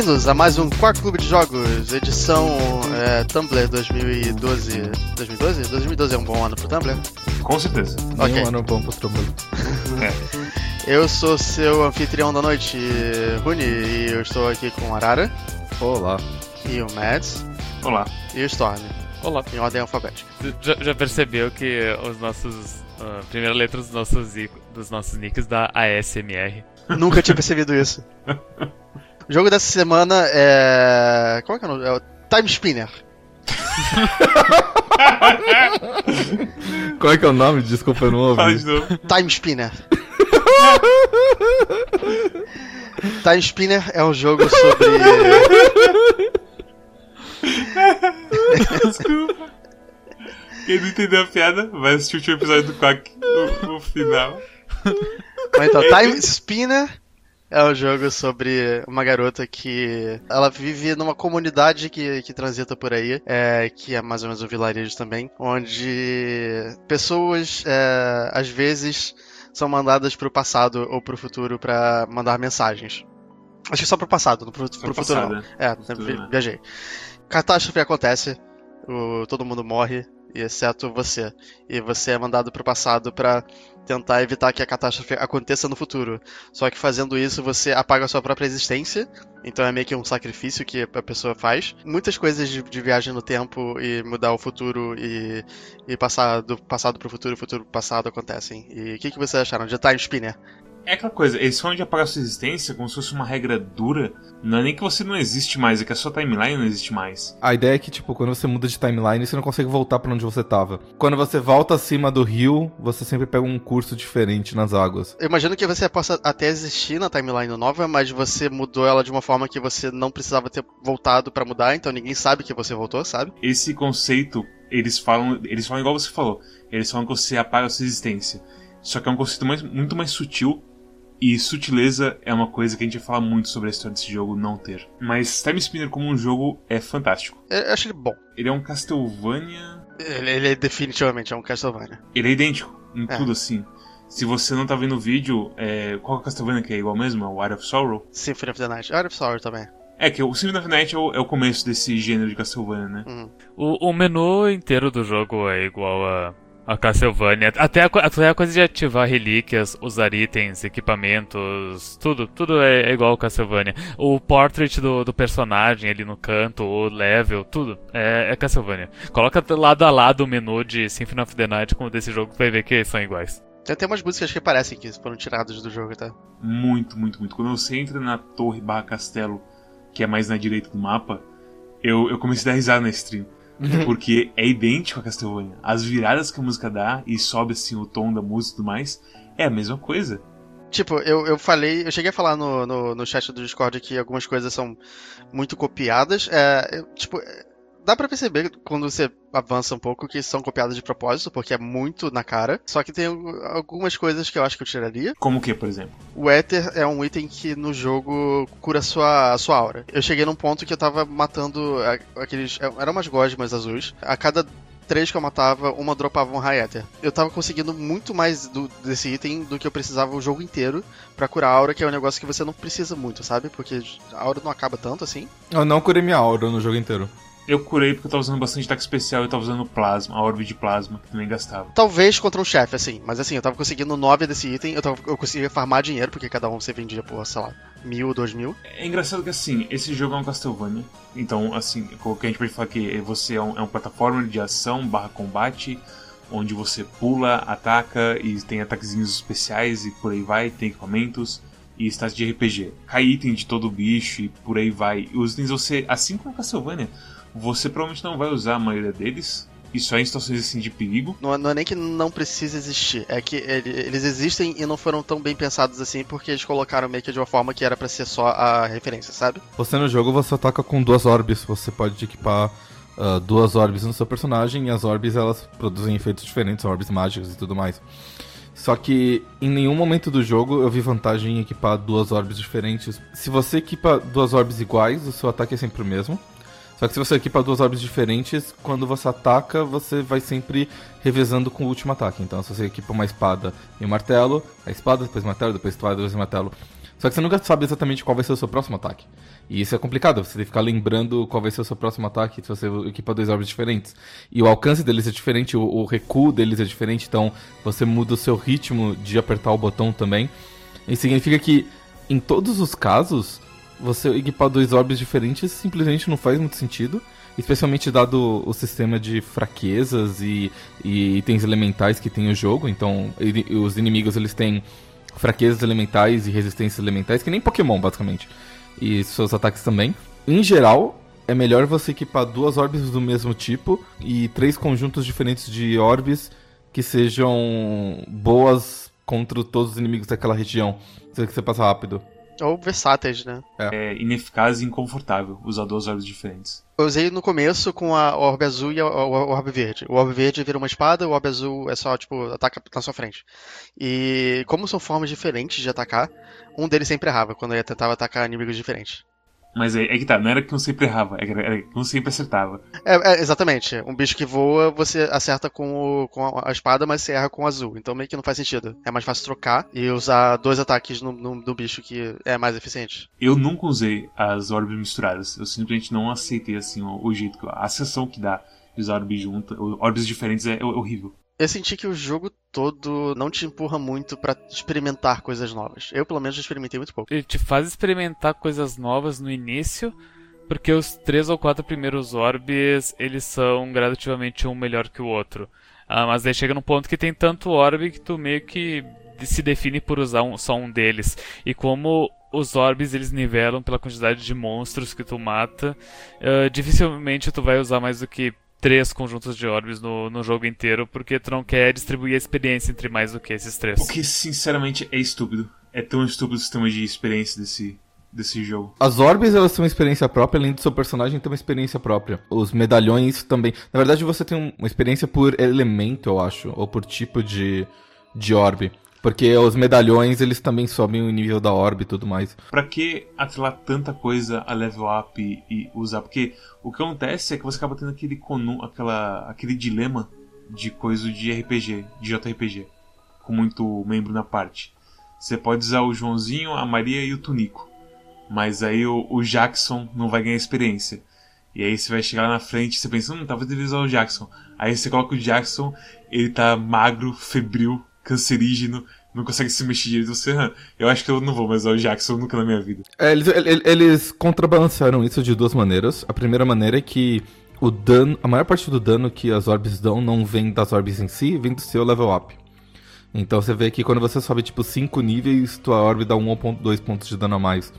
Bem-vindos a mais um Quark Clube de Jogos, edição é, Tumblr 2012. 2012? 2012 é um bom ano pro Tumblr? Com certeza. Ok. Um ano bom pro Tumblr. Eu sou seu anfitrião da noite, Rune, e eu estou aqui com o Arara, Olá. e o Mads, Olá. e o Storm, Olá. em ordem alfabética. Já, já percebeu que os nossos. A primeira letra dos nossos, dos nossos nicks dá ASMR. Nunca tinha percebido isso. O jogo dessa semana é. Qual é que é o nome? É o Time Spinner. Qual é que é o nome? Desculpa, eu não ouvi. Time Spinner. Time Spinner é um jogo sobre. Desculpa. Quem não entendeu a piada, vai assistir o último episódio do Quack, o, o final. Mas Então, Time Spinner é um jogo sobre uma garota que ela vive numa comunidade que, que transita por aí, é, que é mais ou menos um vilarejo também, onde pessoas é, às vezes são mandadas pro passado ou pro futuro pra mandar mensagens. Acho que só pro passado, não pro, pro futuro passado, não. É, Futuro, né? viajei. Catástrofe acontece, o- todo mundo morre, exceto você. E você é mandado pro passado pra tentar evitar que a catástrofe aconteça no futuro. Só que fazendo isso você apaga a sua própria existência. Então é meio que um sacrifício que a pessoa faz. Muitas coisas de, de viagem no tempo e mudar o futuro e, e passar do passado pro futuro, futuro pro passado acontecem. E o que, que vocês acharam de Time Spinner? É aquela coisa, eles falam de apagar sua existência como se fosse uma regra dura. Não é nem que você não existe mais, é que a sua timeline não existe mais. A ideia é que, tipo, quando você muda de timeline, você não consegue voltar pra onde você tava. Quando você volta acima do rio, você sempre pega um curso diferente nas águas. Eu imagino que você possa até existir na timeline nova, mas você mudou ela de uma forma que você não precisava ter voltado pra mudar, então ninguém sabe que você voltou, sabe? Esse conceito, eles falam, eles falam igual você falou. Eles falam que você apaga a sua existência. Só que é um conceito mais- muito mais sutil. E sutileza é uma coisa que a gente vai falar muito sobre a história desse jogo não ter. Mas Time Spinner como um jogo é fantástico. Eu acho ele bom. Ele é um Castlevania Ele, ele é definitivamente é um Castlevania. Ele é idêntico em É. tudo assim. Se você não tá vendo o vídeo, é... qual é o Castlevania que é igual mesmo? É o Art of Sorrow? Symphony of the Night. Art of Sorrow também. É que o Symphony of the Night é o, é o começo desse gênero de Castlevania, né? Uhum. O, o menu inteiro do jogo é igual a, a Castlevania. Até a, até a coisa de ativar relíquias, usar itens, equipamentos, tudo. Tudo é, é igual ao Castlevania. O portrait do, do personagem ali no canto, o level, tudo é, é Castlevania. Coloca lado a lado o menu de Symphony of the Night com o desse jogo, tu vai ver que são iguais. Tem até umas músicas que parecem que foram tiradas do jogo, tá? Muito, muito, muito. Quando você entra na torre barra castelo, que é mais na direita do mapa, eu, eu comecei a dar risada na stream. Porque é idêntico a Castlevania. As viradas que a música dá e sobe assim o tom da música e tudo mais, é a mesma coisa. Tipo, eu, eu falei, eu cheguei a falar no, no, no chat do Discord que algumas coisas são muito copiadas. É, eu, tipo, dá pra perceber quando você avança um pouco que são copiadas de propósito, porque é muito na cara. Só que tem al- algumas coisas que eu acho que eu tiraria. Como o que, por exemplo? O Éter é um item que no jogo cura a sua, a sua aura. Eu cheguei num ponto que eu tava matando a- aqueles. Eram umas gosmas azuis. A cada três que eu matava, uma dropava um High Ether. Eu tava conseguindo muito mais do- desse item do que eu precisava o jogo inteiro pra curar a aura, que é um negócio que você não precisa muito, sabe? Porque a aura não acaba tanto assim. Eu não curei minha aura no jogo inteiro. Eu curei porque eu tava usando bastante ataque especial e eu tava usando plasma, a orbe de plasma, que também gastava. Talvez contra um chefe, assim. Mas assim, eu tava conseguindo nove desse item, eu, tava, eu conseguia farmar dinheiro, porque cada um você vendia por, sei lá, mil, dois mil. É engraçado que assim, esse jogo é um Castlevania. Então, assim, o que a gente pode falar que você é um, é um plataforma de ação barra combate, onde você pula, ataca e tem ataquezinhos especiais e por aí vai, tem equipamentos e status de RPG. Cai item de todo bicho e por aí vai. E os itens você, assim como Castlevania, você provavelmente não vai usar a maioria deles. E só em situações assim de perigo. Não, é- não é nem que não precisa existir, é que ele- eles existem e não foram tão bem pensados assim porque eles colocaram meio que de uma forma que era pra ser só a referência, sabe? Você no jogo, você ataca com duas orbes. Você pode equipar ah, duas orbes no seu personagem. E as orbes, elas produzem efeitos diferentes. Orbes mágicas e tudo mais. Só que em nenhum momento do jogo eu vi vantagem em equipar duas orbes diferentes. Se você equipa duas orbes iguais, o seu ataque é sempre o mesmo. Só que se você equipa duas orbes diferentes, quando você ataca, você vai sempre revezando com o último ataque. Então, se você equipa uma espada e um martelo, a espada, depois o martelo, depois a espada, depois o martelo. Só que você nunca sabe exatamente qual vai ser o seu próximo ataque. E isso é complicado, você tem que ficar lembrando qual vai ser o seu próximo ataque se você equipa dois orbes diferentes. E o alcance deles é diferente, o, o recuo deles é diferente, então você muda o seu ritmo de apertar o botão também. Isso significa que, em todos os casos, você equipar dois orbes diferentes simplesmente não faz muito sentido. Especialmente dado o sistema de fraquezas e, e itens elementais que tem o jogo. Então, os inimigos eles têm fraquezas elementais e resistências elementais, que nem Pokémon, basicamente e seus ataques também. Em geral, é melhor você equipar duas orbes do mesmo tipo e três conjuntos diferentes de orbes que sejam boas contra todos os inimigos daquela região. Se você passa rápido. Ou versáteis, né? É. é ineficaz e inconfortável usar duas orbes diferentes. Eu usei no começo com a orbe azul e a orbe verde. O orbe verde vira uma espada, o orbe azul é só, tipo, ataca na sua frente. E como são formas diferentes de atacar, um deles sempre errava quando eu tentava atacar inimigos diferentes. Mas é, é, que tá, não era que um sempre errava, era que um sempre acertava. É, é, exatamente. Um bicho que voa, você acerta com, o, com a espada, mas você erra com o azul. Então meio que não faz sentido. É mais fácil trocar e usar dois ataques no, no, no bicho que é mais eficiente. Eu nunca usei as orbes misturadas. Eu simplesmente não aceitei assim o, o jeito, a sensação que dá de usar orbes juntas, orbes diferentes é, é horrível eu senti que o jogo todo não te empurra muito para experimentar coisas novas. Eu, pelo menos, experimentei muito pouco. Ele te faz experimentar coisas novas no início, porque os três ou quatro primeiros orbes, eles são gradativamente um melhor que o outro. Ah, mas aí chega num ponto que tem tanto orbe que tu meio que se define por usar um, só um deles. E como os orbes eles nivelam pela quantidade de monstros que tu mata, uh, dificilmente tu vai usar mais do que três conjuntos de orbes no, no jogo inteiro, porque tu não quer distribuir a experiência entre mais do que esses três. O que, sinceramente, é estúpido. É tão estúpido o sistema de experiência desse, desse jogo. As orbes, elas têm uma experiência própria, além do seu personagem ter uma experiência própria. Os medalhões também. Na verdade, você tem uma experiência por elemento, eu acho, ou por tipo de, de orbe. Porque os medalhões, eles também sobem o nível da orbe e tudo mais. Pra que atrelar tanta coisa a level up e, usar? Porque o que acontece é que você acaba tendo aquele, conum, aquela, aquele dilema de coisa de RPG, de JRPG. Com muito membro na parte. Você pode usar o Joãozinho, a Maria e o Tunico. Mas aí o, o Jackson não vai ganhar experiência. E aí você vai chegar lá na frente e você pensa, hum, talvez devia usar o Jackson. Aí você coloca o Jackson, ele tá magro, febril, cancerígeno, não consegue se mexer direito. Você, eu acho que eu não vou mais usar o Jackson nunca na minha vida. É, eles, eles contrabalancearam isso de duas maneiras. A primeira maneira é que o dano, a maior parte do dano que as orbes dão não vem das orbes em si, vem do seu level up. Então você vê que quando você sobe tipo 5 níveis, tua orbe dá 1 ou 2 pontos de dano a mais.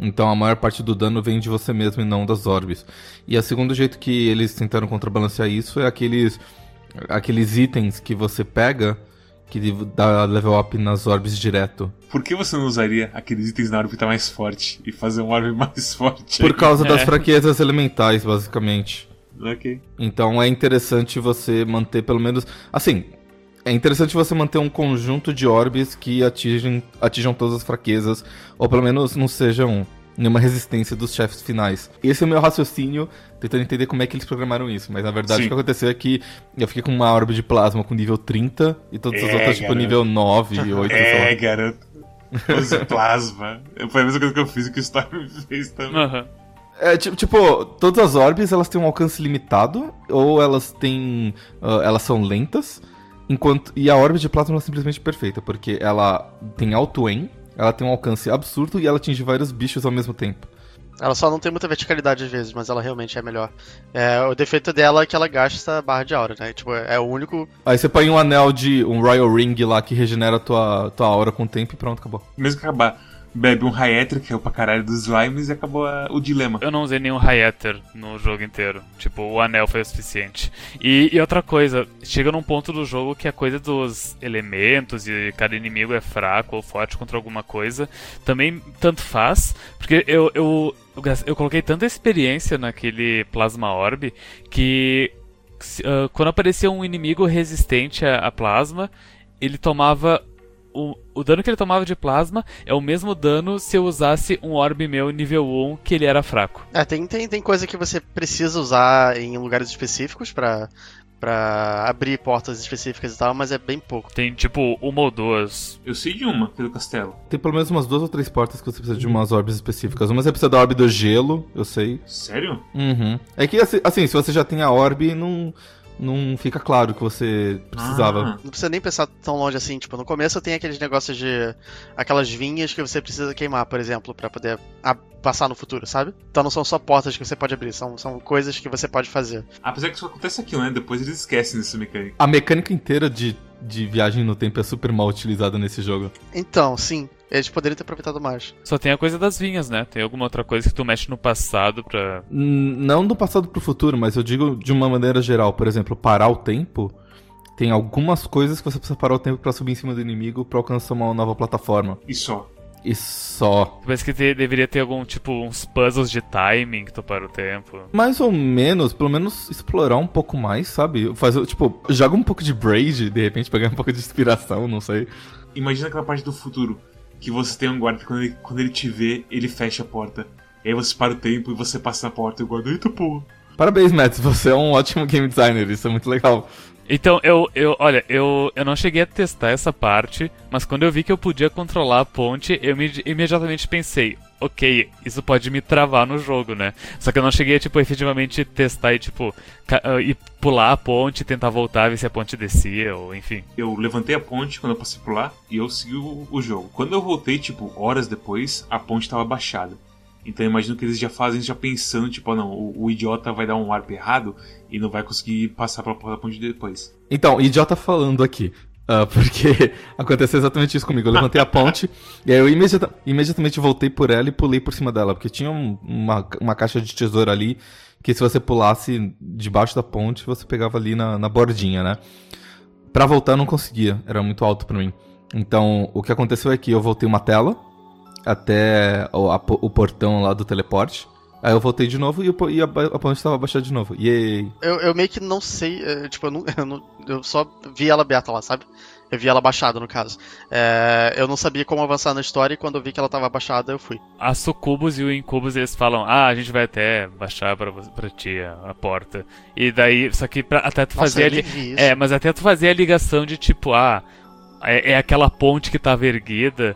Então a maior parte do dano vem de você mesmo e não das orbes. E o segundo jeito que eles tentaram contrabalancear isso é aqueles aqueles itens que você pega que dá level up nas orbes direto. Por que você não usaria aqueles itens na orbe tá mais forte e fazer um orbe mais forte? Por causa das é. fraquezas elementais, basicamente. Ok. Então é interessante você manter pelo menos. Assim, é interessante você manter um conjunto de orbes que atingem, atinjam todas as fraquezas, ou pelo menos não sejam nenhuma resistência dos chefes finais. Esse é o meu raciocínio, tentando entender como é que eles programaram isso. Mas na verdade Sim. o que aconteceu é que eu fiquei com uma orbe de plasma com nível 30 e todas as é, outras, tipo, nível 9 e 8. É, garoto. Use plasma. Foi a mesma coisa que eu fiz e que o Storm fez também. Uhum. É, tipo, tipo, todas as orbes elas têm um alcance limitado, ou elas têm. Uh, elas são lentas. Enquanto, e a orbe de plasma é simplesmente perfeita, porque ela tem alto aim, ela tem um alcance absurdo e ela atinge vários bichos ao mesmo tempo. Ela só não tem muita verticalidade às vezes, mas ela realmente é melhor. É, o defeito dela é que ela gasta barra de aura, né? Tipo, é o único. Aí você põe um anel de um Royal Ring lá que regenera a tua, tua aura com o tempo e pronto, acabou. Mesmo que acabar bebe um High que é o pra caralho dos slimes, e acabou o dilema. Eu não usei nenhum High no jogo inteiro. Tipo, o anel foi o suficiente. E, e, outra coisa, chega num ponto do jogo que a coisa dos elementos e cada inimigo é fraco ou forte contra alguma coisa, também tanto faz, porque eu, eu, eu, eu coloquei tanta experiência naquele Plasma Orb que uh, quando aparecia um inimigo resistente a, a plasma, ele tomava o, o dano que ele tomava de plasma é o mesmo dano se eu usasse um orbe meu nível 1 que ele era fraco. É, tem, tem, tem coisa que você precisa usar em lugares específicos para pra abrir portas específicas e tal, mas é bem pouco. Tem tipo uma ou duas. Eu sei de uma, do castelo. Tem pelo menos umas duas ou três portas que você precisa de umas orbes específicas. Uma você precisa da orbe do gelo, eu sei. Sério? Uhum. É que assim, assim, se você já tem a orbe, não, não fica claro que você precisava. Ah, Não precisa nem pensar tão longe assim, tipo, no começo tem aqueles negócios de. aquelas vinhas que você precisa queimar, por exemplo, pra poder passar no futuro, sabe? Então não são só portas que você pode abrir, são, são coisas que você pode fazer. apesar que isso acontece aqui, né? Depois eles esquecem dessa mecânica. A mecânica inteira de, de viagem no tempo é super mal utilizada nesse jogo. Então, sim, eles poderiam ter aproveitado mais. Só tem a coisa das vinhas, né? Tem alguma outra coisa que tu mexe no passado pra. N- Não do passado pro futuro, mas eu digo de uma maneira geral. Por exemplo, parar o tempo. Tem algumas coisas que você precisa parar o tempo pra subir em cima do inimigo pra alcançar uma nova plataforma. E só. E só. Parece que te- deveria ter algum, tipo, uns puzzles de timing que tu para o tempo. Mais ou menos, pelo menos explorar um pouco mais, sabe? Fazer, tipo, joga um pouco de Braid, de repente pegar um pouco de inspiração, não sei. Imagina aquela parte do futuro. Que você tem um guarda que quando ele, quando ele te vê, ele fecha a porta. E aí você para o tempo e você passa na porta e o guarda, eita porra. Parabéns, Matt, você é um ótimo game designer, isso é muito legal. Então, eu, eu olha, eu, eu não cheguei a testar essa parte, mas quando eu vi que eu podia controlar a ponte, eu me- imediatamente pensei, ok, isso pode me travar no jogo, né? Só que eu não cheguei a, tipo, efetivamente testar e, tipo, ah, e pular a ponte, tentar voltar, ver se a ponte descia, ou enfim. Eu levantei a ponte quando eu passei por lá e eu segui o, o jogo. Quando eu voltei, tipo, horas depois, a ponte tava baixada. Então eu imagino que eles já fazem isso já pensando, tipo, ah, não, o, o idiota vai dar um warp errado e não vai conseguir passar pela porta da ponte depois. Então, idiota falando aqui. Ah, porque aconteceu exatamente isso comigo. Eu levantei a ponte e aí eu imediata- imediatamente voltei por ela e pulei por cima dela. Porque tinha um- uma, uma caixa de tesouro ali que se você pulasse debaixo da ponte, você pegava ali na, na bordinha, né? Pra voltar eu não conseguia, era muito alto pra mim. Então, o que aconteceu é que eu voltei uma tela até o, a o portão lá do teleporte. Aí eu voltei de novo e, o e a, ponte estava baixada de novo. Yay! Eu, eu meio que não sei, é, tipo, eu, não, eu, não- eu só vi ela aberta lá, sabe? Eu vi ela baixada, no caso. É, eu não sabia como avançar na história e quando eu vi que ela tava baixada, eu fui. A Sucubus e o Incubus, eles falam, ah, a gente vai até baixar pra, pra ti a, a porta. E daí, só que pra, até tu Nossa, fazer... li-. É, mas até tu fazer a ligação de tipo, ah, é, é aquela ponte que tava erguida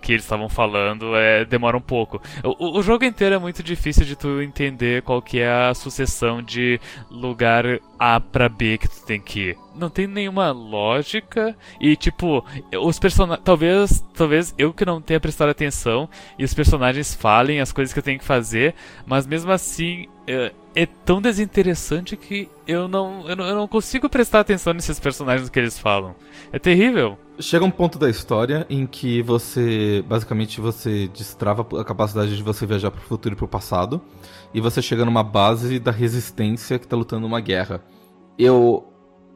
que eles estavam falando, é, demora um pouco. O, o- jogo inteiro é muito difícil de tu entender qual que é a sucessão de lugar A pra B que tu tem que ir. Não tem nenhuma lógica e tipo, os personagens, talvez, talvez eu que não tenha prestado atenção e os personagens falem as coisas que eu tenho que fazer, mas mesmo assim é, é tão desinteressante que eu não, eu não, eu não consigo prestar atenção nesses personagens que eles falam. É terrível. Chega um ponto da história em que você, basicamente, você destrava a capacidade de você viajar pro futuro e pro passado, e você chega numa base da resistência que tá lutando uma guerra. Eu,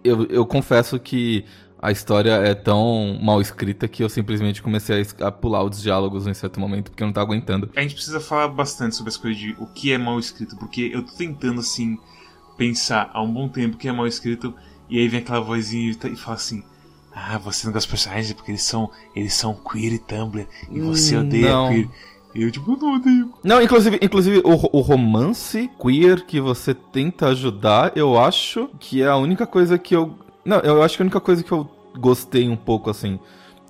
eu, eu confesso que a história é tão mal escrita que eu simplesmente comecei a pular os diálogos em certo momento, porque eu não tava aguentando. A gente precisa falar bastante sobre as coisas de o que é mal escrito, porque eu tô tentando, assim, pensar há um bom tempo o que é mal escrito, e aí vem aquela vozinha e fala assim. Ah, você não gosta dos personagens porque eles são, eles são queer e Tumblr, e você Hum, odeia não. queer. E eu, tipo, não odeio. Não, inclusive, inclusive o, o romance queer que você tenta ajudar, eu acho que é a única coisa que eu. Não, eu acho que a única coisa que eu gostei um pouco, assim.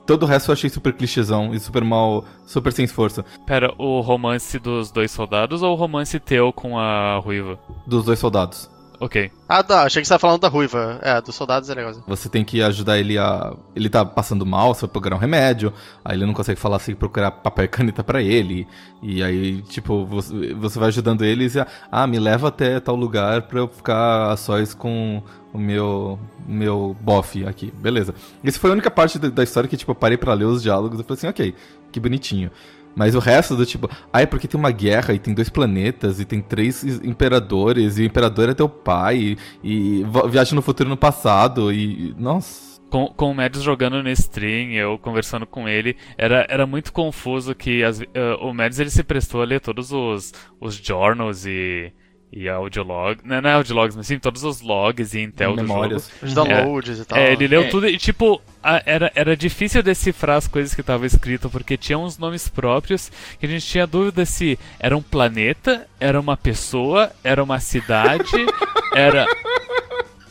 Todo o resto eu achei super clichêzão e super mal, super sem esforço. Pera, o romance dos dois soldados ou o romance teu com a ruiva? Dos dois soldados. Ok. Ah, tá, achei que você tava falando da ruiva. É, dos soldados é legal. Você tem que ajudar ele a. Ele tá passando mal, você vai procurar um remédio. Aí ele não consegue falar assim, procurar papel e caneta pra ele. E aí, tipo, você, você vai ajudando eles e. Ah, me leva até tal lugar pra eu ficar a sós com o meu. meu bofe aqui. Beleza. Essa foi a única parte da, da história que, tipo, eu parei pra ler os diálogos e falei assim, ok, que bonitinho. Mas o resto do tipo, ah, é porque tem uma guerra e tem dois planetas e tem três imperadores e o imperador é teu pai e, e viaja no futuro e no passado e. Nossa. Com, com o Mads jogando no stream, eu conversando com ele, era, era muito confuso que as, eh, o Mads ele se prestou a ler todos os, os journals e, e audiologs, não, não é audiologs, mas sim, todos os logs e intel do jogo. memórias. Os downloads e tal. É, ele leu É. tudo e, tipo, a- era, era difícil decifrar as coisas que estavam escrito, porque tinha uns nomes próprios que a gente tinha dúvida se era um planeta, era uma pessoa, era uma cidade, era.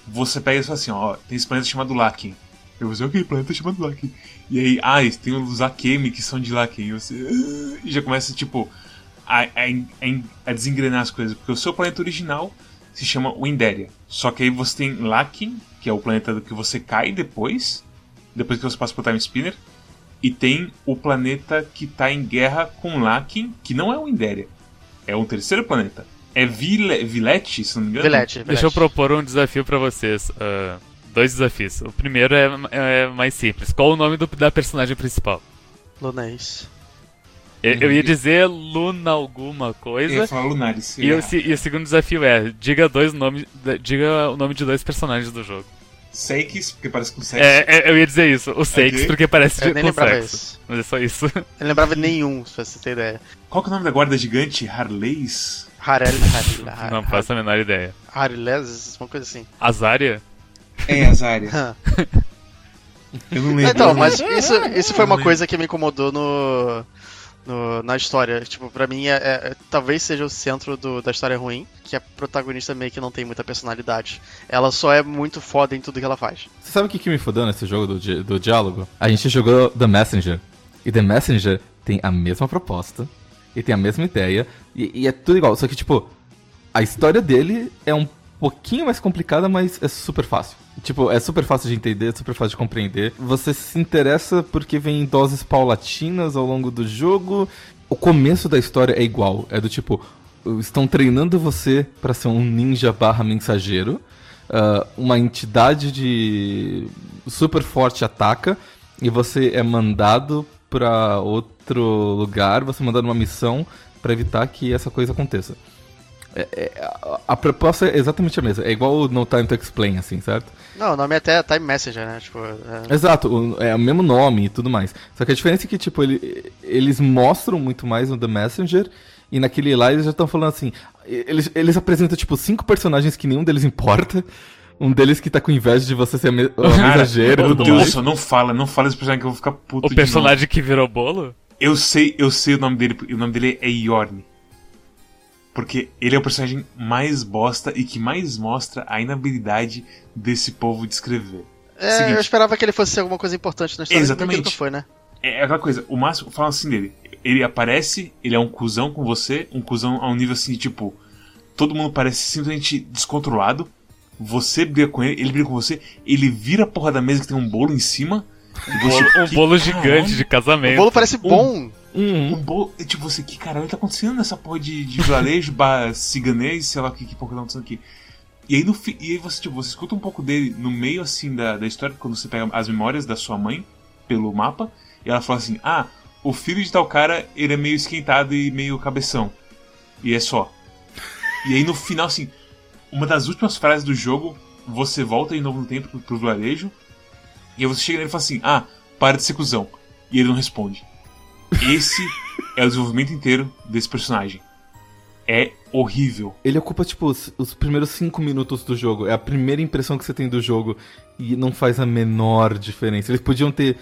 você pega e fala assim, ó, tem esse planeta chamado Lakin. Eu vou dizer, ok, planeta chamado Lakin. E aí, ah, tem os Akemi que são de Lakin. E você ah", e já começa, tipo, a, a, a, desengrenar as coisas. Porque o seu planeta original se chama Winderia. Só que aí você tem Lakin, que é o planeta que você cai depois, depois que você passa pro Time Spinner. E tem o planeta que tá em guerra com Lakin, que não é o Winderia. É um terceiro planeta. É Vile, Vilete, se não me engano? Vilete, Deixa eu propor um desafio para vocês. Uh, dois desafios. O primeiro é, é, mais simples. Qual o nome do, da personagem principal? Lunês. Eu, eu, ia dizer Luna alguma coisa. Eu ia falar Lunaris. E, o, e o segundo desafio é: diga dois nomes. Diga o nome de dois personagens do jogo. Seikis, porque parece com sexo. É, é, eu ia dizer isso. O Seikis, okay. porque parece eu com sexo. Isso. Mas é só isso. Eu não lembrava nenhum, se você ter ideia. Qual que é o nome da guarda gigante? Harleys? Harel. Har não faço a menor ideia. Harles, uma coisa assim. Azaria? É, Azaria. eu não lembro. Então, mas isso, isso foi uma coisa que me incomodou no no, na história. Tipo, pra mim, é, é, talvez seja o centro do, da história ruim, que a protagonista meio que não tem muita personalidade. Ela só é muito foda em tudo que ela faz. Você sabe o que, que me fodeu nesse jogo do, di do diálogo? A gente jogou The Messenger. E The Messenger tem a mesma proposta, e tem a mesma ideia, e, e é tudo igual. Só que, tipo, a história dele é um pouquinho mais complicada, mas é super fácil. Tipo, é super fácil de entender, super fácil de compreender. Você se interessa porque vem em doses paulatinas ao longo do jogo. O começo da história é igual. É do tipo, estão treinando você para ser um ninja barra mensageiro. Uh, uma entidade de super forte ataca e você é mandado para outro lugar, você é mandado uma missão para evitar que essa coisa aconteça. É, é, a, a, proposta é exatamente a mesma. É igual o No Time to Explain, assim, certo? Não, o nome é até Time Messenger, né? Tipo, é... Exato, o, é o mesmo nome e tudo mais. Só que a diferença é que, tipo, ele, eles mostram muito mais no The Messenger e naquele lá eles já estão falando assim. Eles, eles apresentam, tipo, cinco personagens que nenhum deles importa. Um deles que tá com inveja de você ser me mensageiro e tudo Deus, mais. não fala, não fala esse personagem que eu vou ficar puto O personagem que virou bolo? Eu sei, eu sei o nome dele, o nome dele é Yorn. Porque ele é o personagem mais bosta e que mais mostra a inabilidade desse povo de escrever. É, Seguinte, eu esperava que ele fosse alguma coisa importante na história. Exatamente. Foi, né? É aquela coisa, o máximo, fala assim dele. Ele aparece, ele é um cuzão com você, um cuzão a um nível assim, tipo. Todo mundo parece simplesmente descontrolado. Você briga com ele, ele briga com você, ele vira a porra da mesa que tem um bolo em cima. Um bolo, um bolo gigante de casamento. O bolo parece bom. Uhum. Um bolo, tipo, você, que caralho tá acontecendo nessa porra de, de vilarejo, ciganês, sei lá o que, que porra tá acontecendo aqui. E aí, no, e aí você, tipo, você escuta um pouco dele no meio, assim, da, da história, quando você pega as memórias da sua mãe pelo mapa, e ela fala assim, ah, o filho de tal cara, ele é meio esquentado e meio cabeção. E é só. E aí no final, assim, uma das últimas frases do jogo, você volta de novo no tempo pro, pro vilarejo, e aí você chega nele e fala assim, ah, para de ser cuzão. E ele não responde. Esse é o desenvolvimento inteiro desse personagem. É horrível. Ele ocupa, tipo, os, os, primeiros cinco minutos do jogo. É a primeira impressão que você tem do jogo. E não faz a menor diferença. Eles podiam ter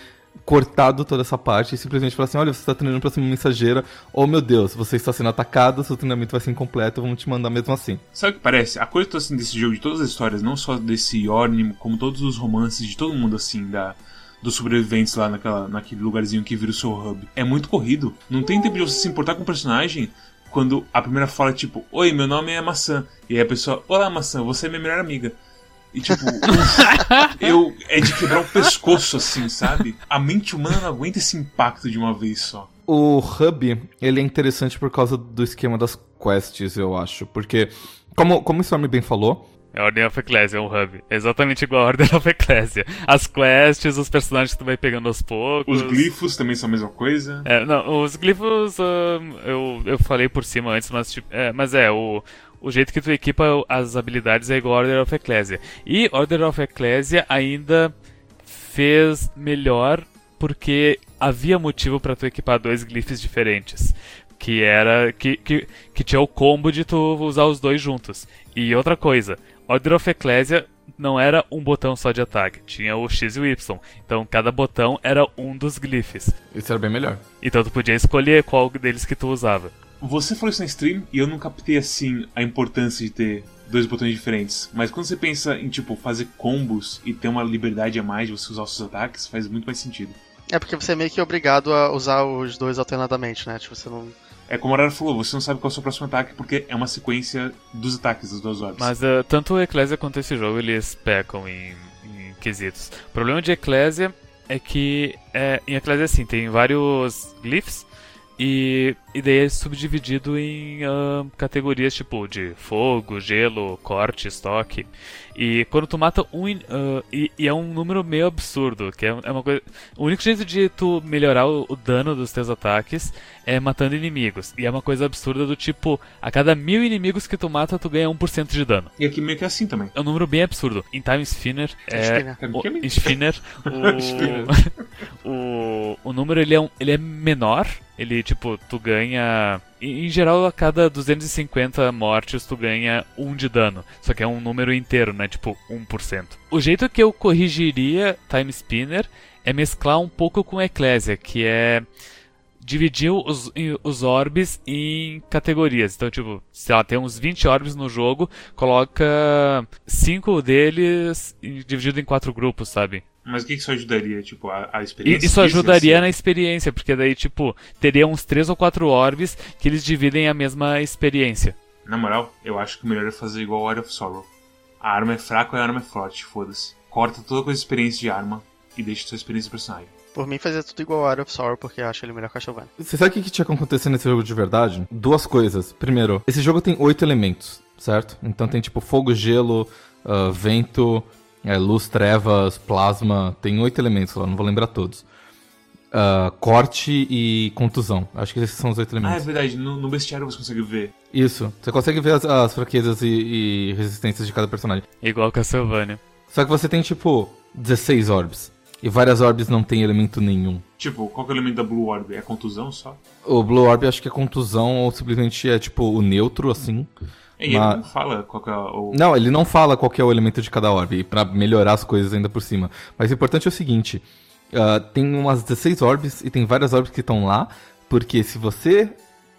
cortado toda essa parte e simplesmente falar assim: olha, você está treinando pra ser uma mensageira. Oh meu Deus, você está sendo atacado, seu treinamento vai ser incompleto, vamos te mandar mesmo assim. Sabe o que parece? A coisa toda assim desse jogo, de todas as histórias, não só desse Yorn, como todos os romances de todo mundo assim, da dos sobreviventes lá naquela, naquele lugarzinho que vira o seu hub. É muito corrido. Não tem tempo de você se importar com o personagem quando a primeira fala é tipo, oi, meu nome é Maçã. E aí a pessoa, olá Maçã, você é minha melhor amiga. E tipo, eu é de quebrar o pescoço assim, sabe? A mente humana não aguenta esse impacto de uma vez só. O hub, ele é interessante por causa do esquema das quests, eu acho, porque como, como o Storm bem falou, é a Ordem of Ecclesia, é um hub. É exatamente igual a Ordem of Ecclesia. As quests, os personagens que tu vai pegando aos poucos. Os glifos também são a mesma coisa? É, não, os glifos eu, eu falei por cima antes, mas, tipo, é, mas é, o, o jeito que tu equipa as habilidades é igual a Order of Ecclesia. E Order of Ecclesia ainda fez melhor porque havia motivo para tu equipar dois glifos diferentes. Que era. Que, que, que tinha o combo de tu usar os dois juntos. E outra coisa, Order of Ecclesia não era um botão só de ataque, tinha o X e o Y. Então cada botão era um dos glifes. Isso era bem melhor. Então tu podia escolher qual deles que tu usava. Você falou isso na stream e eu não captei assim a importância de ter dois botões diferentes. Mas quando você pensa em, tipo, fazer combos e ter uma liberdade a mais de você usar os seus ataques, faz muito mais sentido. É porque você é meio que obrigado a usar os dois alternadamente, né? Tipo, você não. É como a Arara falou, você não sabe qual é o seu próximo ataque porque é uma sequência dos ataques das duas orbes. Mas uh, tanto o Ecclesia quanto esse jogo eles pecam em, em quesitos. O problema de Ecclesia é que é, em Ecclesia assim, tem vários glyphs e, e daí é subdividido em uh, categorias tipo de fogo, gelo, corte, estoque. E quando tu mata um. Uh, e, e, é um número meio absurdo. Que é, é, uma coisa. O único jeito de tu melhorar o, o, dano dos teus ataques é matando inimigos. E é uma coisa absurda do tipo: a cada mil inimigos que tu mata, tu ganha 1% de dano. E aqui meio que é assim também. É um número bem absurdo. Em Time Spinner. É, Spinner. Spinner. o, o, o número ele é, um, ele é menor. Ele, tipo, tu ganha. Em geral, a cada 250 mortes, tu ganha 1 de dano. Só que é um número inteiro, né? Tipo, 1%. O jeito que eu corrigiria Time Spinner é mesclar um pouco com Ecclesia, que é dividir os, os orbes em categorias. Então, tipo, se ela tem uns 20 orbes no jogo, coloca 5 deles dividido em 4 grupos, sabe? Mas o que isso ajudaria? Tipo, a, a experiência? Isso ajudaria na experiência, porque daí, tipo, teria uns 3 ou 4 orbes que eles dividem a mesma experiência. Na moral, eu acho que o melhor é fazer igual War of Sorrow. A arma é fraca e a arma é forte, foda-se. Corta toda com a experiência de arma e deixa sua experiência de personagem. Por mim, fazer tudo igual War of Sorrow, porque eu acho ele melhor Castlevania. Você sabe o que, que tinha que acontecer nesse jogo de verdade? Duas coisas. Primeiro, esse jogo tem oito elementos, certo? Então tem tipo fogo, gelo, uh, vento, é, luz, trevas, plasma, tem oito elementos lá, não vou lembrar todos. Uh, corte e contusão. Acho que esses são os oito elementos. Ah, é verdade. No, no bestiário você consegue ver. Isso. Você consegue ver as, as fraquezas e, e, resistências de cada personagem. Igual Castlevania. Só que você tem, tipo, 16 orbs. E várias orbs não tem elemento nenhum. Tipo, qual que é o elemento da Blue Orb? É contusão só? O Blue Orb acho que é contusão ou simplesmente é, tipo, o neutro, assim. E ele não fala qual é o. Não, ele não fala qual é o elemento de cada orbe, para melhorar as coisas ainda por cima. Mas o importante é o seguinte: uh, tem umas 16 orbes e tem várias orbes que estão lá, porque se você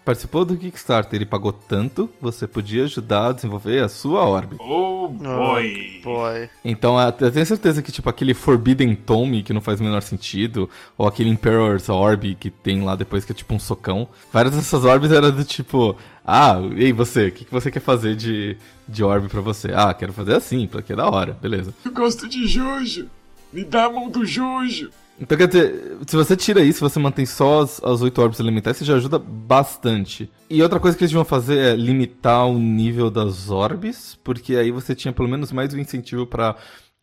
participou do Kickstarter e pagou tanto, você podia ajudar a desenvolver a sua orbe. Oh boy! Oh, boy. Então eu tenho certeza que tipo aquele Forbidden Tome que não faz o menor sentido, ou aquele Emperor's Orb que tem lá depois que é tipo um socão. Várias dessas orbes eram do tipo, ah, ei você, o que, que você quer fazer de, de orbe pra você? Ah, quero fazer assim, porque é da hora, beleza. Eu gosto de Jojo! Me dá a mão do Jojo! Então, quer dizer, se você tira isso, você mantém só as, as 8 orbes elementares, você já ajuda bastante. E outra coisa que eles deviam fazer é limitar o nível das orbes, porque aí você tinha pelo menos mais um incentivo para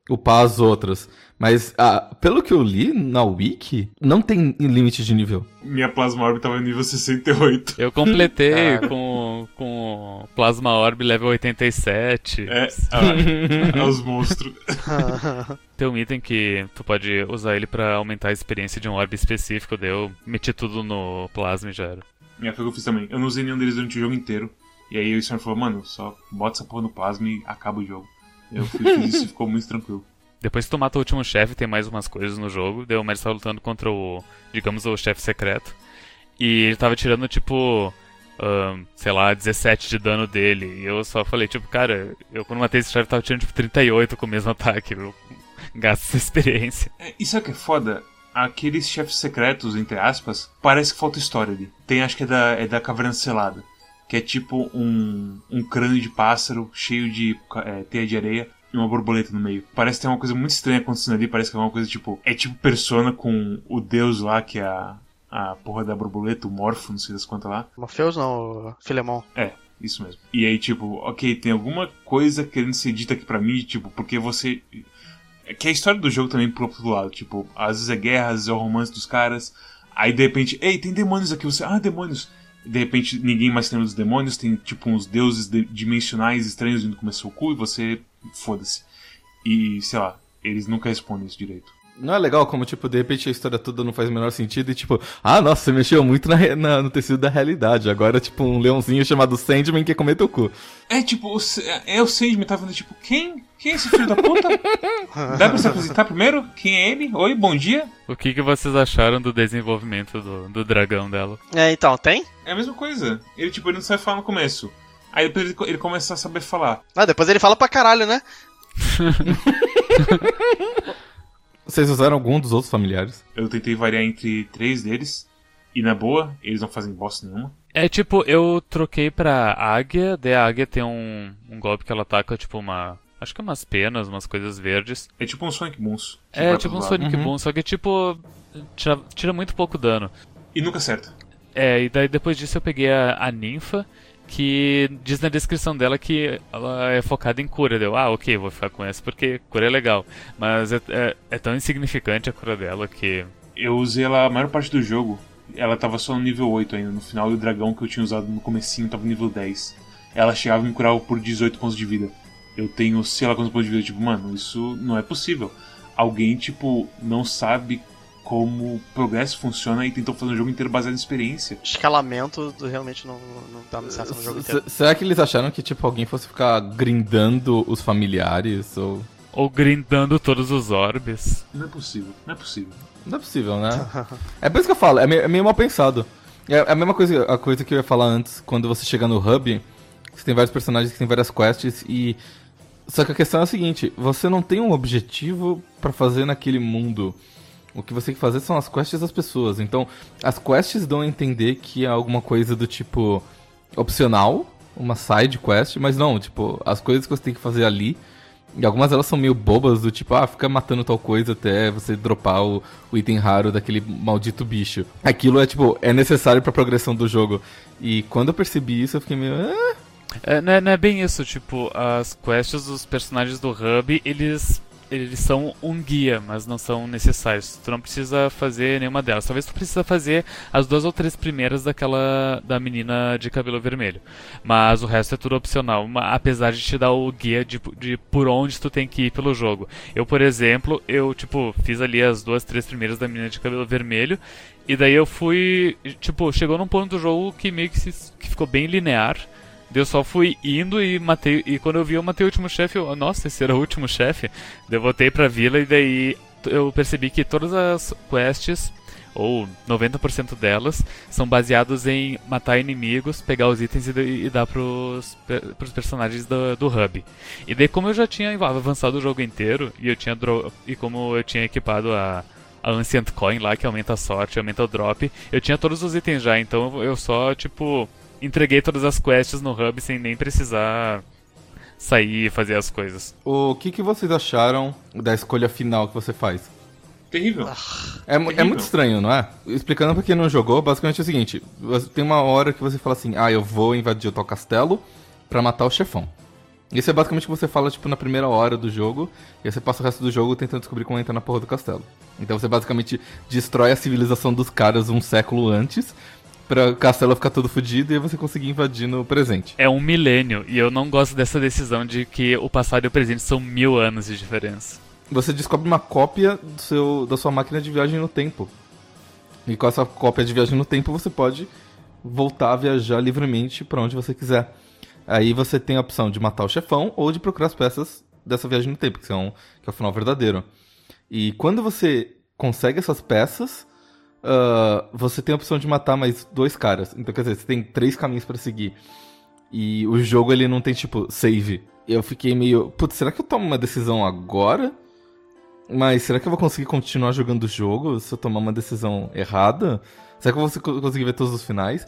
upar as outras. Mas, ah, pelo que eu li na Wiki, não tem limite de nível. Minha Plasma Orb tava no nível 68. Eu completei com, com Plasma Orb level 87. É, ah, aos monstros. tem um item que tu pode usar ele para aumentar a experiência de um orb específico, daí eu meti tudo no Plasma e já era. É, foi o que eu fiz também. Eu não usei nenhum deles durante o jogo inteiro. E aí o senhor falou, mano, só bota essa porra no Plasma e acaba o jogo. Eu fiz isso e ficou muito tranquilo. Depois que tu mata o último chefe, tem mais umas coisas no jogo. Deu o Mario lutando contra o, digamos, o chefe secreto. E ele tava tirando, tipo, um, sei lá, 17 de dano dele. E eu só falei, tipo, cara, eu quando matei esse chefe tava tirando, tipo, 38 com o mesmo ataque. Eu gasto essa experiência. É, isso é que é foda. Aqueles chefes secretos, entre aspas, parece que falta história ali. Tem, acho que é da, é da Caverna Selada que é tipo um, um crânio de pássaro cheio de é, teia de areia e uma borboleta no meio. Parece ter uma coisa muito estranha acontecendo ali, parece que é uma coisa tipo. É tipo Persona com o deus lá, que é a, a porra da borboleta, o Morfo, não sei das quantas lá. Morpheus não, Filemon. É, isso mesmo. E aí, tipo, ok, tem alguma coisa querendo ser dita aqui pra mim, tipo, porque você. Que a história do jogo também pro outro lado, tipo, às vezes é guerra, às vezes é o romance dos caras. Aí de repente, ei, tem demônios aqui, você. Ah, demônios de repente ninguém mais lembra dos demônios, tem tipo uns deuses dimensionais estranhos indo comer seu cu e você. foda-se. E sei lá, eles nunca respondem isso direito. Não é legal como, tipo, de repente a história toda não faz o menor sentido e, tipo, ah, nossa, você mexeu muito na, na, no tecido da realidade. Agora, tipo, um leãozinho chamado Sandman quer comer teu cu. É, tipo, o, é o Sandman, tá vendo, tipo, quem? Quem é esse filho da puta? Dá pra se apresentar primeiro? Quem é ele? Oi, bom dia. O que, que vocês acharam do desenvolvimento do, do dragão dela? É, então, tem? É a mesma coisa. Ele, tipo, ele não sabe falar no começo. Aí depois ele, ele começa a saber falar. Ah, depois ele fala pra caralho, né? Vocês usaram algum dos outros familiares? Eu tentei variar entre três deles. E na boa, eles não fazem bosta nenhuma. É tipo, eu troquei pra águia, daí a águia tem um, um golpe que ela ataca, tipo, uma. Acho que é umas penas, umas coisas verdes. É tipo um Sonic Booms. que É tipo um lados. Sonic Uhum. Boom, só que tipo. Tira, tira muito pouco dano. E nunca acerta. É, e daí depois disso eu peguei a, a ninfa, que diz na descrição dela que ela é focada em cura. Deu, ah, ok, vou ficar com essa porque cura é legal. Mas é, é, é tão insignificante a cura dela que. Eu usei ela a maior parte do jogo. Ela tava só no nível 8 ainda. No final, o dragão que eu tinha usado no comecinho tava no nível 10. Ela chegava e me curava por 18 pontos de vida. Eu tenho sei lá quantos pontos de vida. Tipo, mano, isso não é possível. Alguém, tipo, não sabe como o progresso funciona e tentou fazer um jogo inteiro baseado em experiência. Escalamento do- realmente não, não dá certo no jogo inteiro. S- Será que eles acharam que, tipo, alguém fosse ficar grindando os familiares? Ou... Ou grindando todos os orbes. Não é possível, não é possível. Não é possível, né? é por isso que eu falo, é meio, é meio mal pensado. É a mesma coisa, a coisa que eu ia falar antes, quando você chega no hub, você tem vários personagens que tem várias quests e. Só que a questão é a seguinte, você não tem um objetivo pra fazer naquele mundo. O que você tem que fazer são as quests das pessoas. Então, as quests dão a entender que é alguma coisa do tipo opcional, uma side quest, mas não, tipo, as coisas que você tem que fazer ali e algumas delas são meio bobas, do tipo, ah, fica matando tal coisa até você dropar o, o item raro daquele maldito bicho. Aquilo é, tipo, é necessário pra progressão do jogo. E quando eu percebi isso, eu fiquei meio. "Ah". É, não, é, não é bem isso, tipo, as quests dos personagens do Hub, eles, eles são um guia, mas não são necessários. Tu não precisa fazer nenhuma delas. Talvez tu precisa fazer as duas ou três primeiras daquela da menina de cabelo vermelho. Mas o resto é tudo opcional, apesar de te dar o guia de, de por onde tu tem que ir pelo jogo. Eu, por exemplo, eu, tipo, fiz ali as duas, três primeiras da menina de cabelo vermelho, e daí eu fui, tipo, chegou num ponto do jogo que meio que, se- que ficou bem linear. Eu só fui indo e matei. E quando eu vi, eu matei o último chefe. Eu, nossa, esse era o último chefe. Eu voltei pra vila e daí eu percebi que todas as quests, ou 90% delas, são baseadas em matar inimigos, pegar os itens e, e dar pros, pros personagens do, do hub. E daí, como eu já tinha avançado o jogo inteiro, e eu tinha e como eu tinha equipado a. A Ancient Coin lá, que aumenta a sorte, aumenta o drop. Eu tinha todos os itens já, então eu só, tipo, entreguei todas as quests no hub sem nem precisar sair e fazer as coisas. O que, que vocês acharam da escolha final que você faz? Terrível. É, mu- é Terrível. muito estranho, não é? Explicando pra quem não jogou, basicamente é o seguinte: tem uma hora que você fala assim, ah, eu vou invadir o tal castelo pra matar o chefão. Isso é basicamente o que você fala, tipo, na primeira hora do jogo, e aí você passa o resto do jogo tentando descobrir como entrar na porra do castelo. Então você basicamente destrói a civilização dos caras um século antes, pra castelo ficar todo fodido e você conseguir invadir no presente. É um milênio, e eu não gosto dessa decisão de que o passado e o presente são mil anos de diferença. Você descobre uma cópia do seu, da sua máquina de viagem no tempo. E com essa cópia de viagem no tempo você pode voltar a viajar livremente pra onde você quiser. Aí você tem a opção de matar o chefão ou de procurar as peças dessa viagem no tempo, que, são, que é o final verdadeiro. E quando você consegue essas peças, ah, você tem a opção de matar mais dois caras. Então, quer dizer, você tem três caminhos pra seguir. E o jogo ele não tem tipo save. Eu fiquei meio, putz, será que eu tomo uma decisão agora? Mas será que eu vou conseguir continuar jogando o jogo se eu tomar uma decisão errada? Será que eu vou co- conseguir ver todos os finais?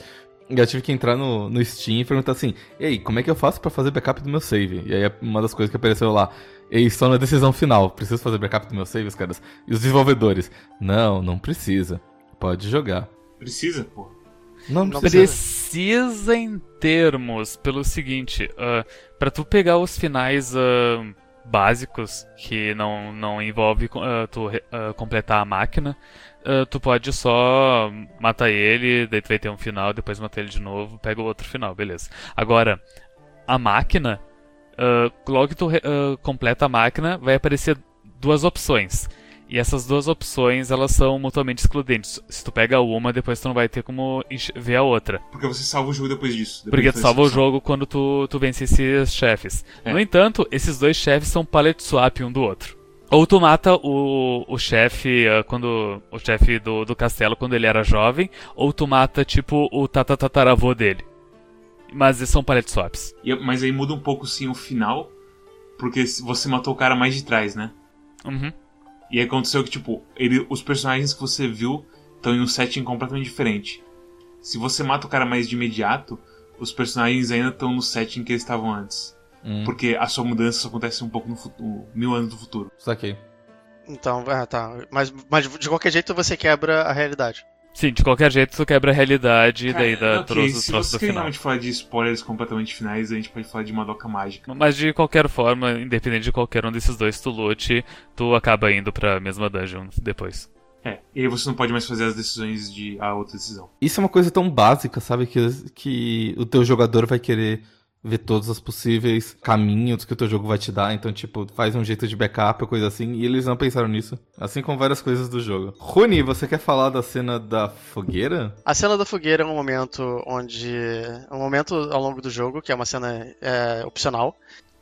E eu tive que entrar no, no Steam e perguntar assim: Ei, como é que eu faço pra fazer backup do meu save? E aí uma das coisas que apareceu lá: Ei, estou na decisão final, preciso fazer backup do meu save, os caras? E os desenvolvedores: Não, não precisa. Pode jogar. Precisa, pô. Não, Não precisa. Precisa em termos, pelo seguinte, ah, pra tu pegar os finais ah, básicos, que não, não envolve ah, tu ah, completar a máquina, ah, tu pode só matar ele, daí tu vai ter um final, depois matar ele de novo, pega o outro final, beleza. Agora, a máquina, ah, logo que tu ah, completa a máquina, vai aparecer duas opções. E essas duas opções, elas são mutuamente excludentes. Se tu pega uma, depois tu não vai ter como ver a outra. Porque você salva o jogo depois disso. depois Porque tu salva o jogo quando tu, tu vence esses chefes. É. No entanto, esses dois chefes são palette swap um do outro. Ou tu mata o, o chefe ah, quando. O chefe do, do castelo quando ele era jovem, ou tu mata, tipo, o tatatataravô dele. Mas são palette swaps. E- mas aí muda um pouco sim o final, porque você matou o cara mais de trás, né? Uhum. E aí aconteceu que, tipo, ele, os personagens que você viu estão em um setting completamente diferente. Se você mata o cara mais de imediato, os personagens ainda estão no setting que eles estavam antes. Hum, Porque a sua mudança só acontece um pouco no futuro, mil anos do futuro. saquei. Então, ah, tá. Mas, mas de qualquer jeito você quebra a realidade. Sim, de qualquer jeito tu quebra a realidade e daí Cara, dá ok, todos os se troços você do quer final. realmente falar de spoilers completamente finais, a gente pode falar de Madoka Mágica. Mas de qualquer forma, independente de qualquer um desses dois tu lute, tu acaba indo pra mesma dungeon depois. É, e aí você não pode mais fazer as decisões de a outra decisão. Isso é uma coisa tão básica, sabe? Que, que o teu jogador vai querer ver todos os possíveis caminhos que o teu jogo vai te dar. Então, tipo, faz um jeito de backup ou coisa assim. E eles não pensaram nisso. Assim como várias coisas do jogo. Rony, você quer falar da cena da fogueira? A cena da fogueira é um momento onde. É um momento ao longo do jogo, que é uma cena é, opcional,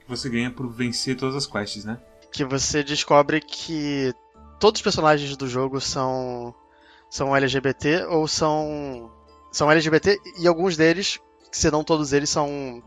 Você ganha por vencer todas as quests, né? que você descobre que todos os personagens do jogo são. são LGBT ou são. são LGBT e alguns deles, se não todos eles, são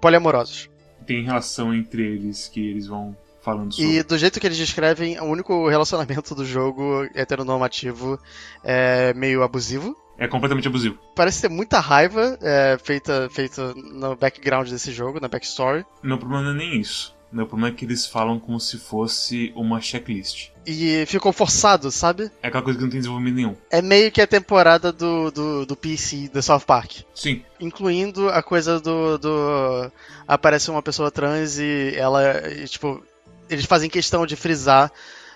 poliamorosos. Tem relação entre eles que eles vão falando sobre. E do jeito que eles descrevem, o único relacionamento do jogo heteronormativo é meio abusivo. É completamente abusivo. Parece ter muita raiva é, feita, feita no background desse jogo, na backstory. Meu problema não é nem isso. Meu problema é que eles falam como se fosse uma checklist. E ficou forçado, sabe? É aquela coisa que não tem desenvolvimento nenhum. É meio que a temporada do, do, do PC, do South Park. Sim, Incluindo a coisa do. do aparece uma pessoa trans e ela. e, tipo, eles fazem questão de frisar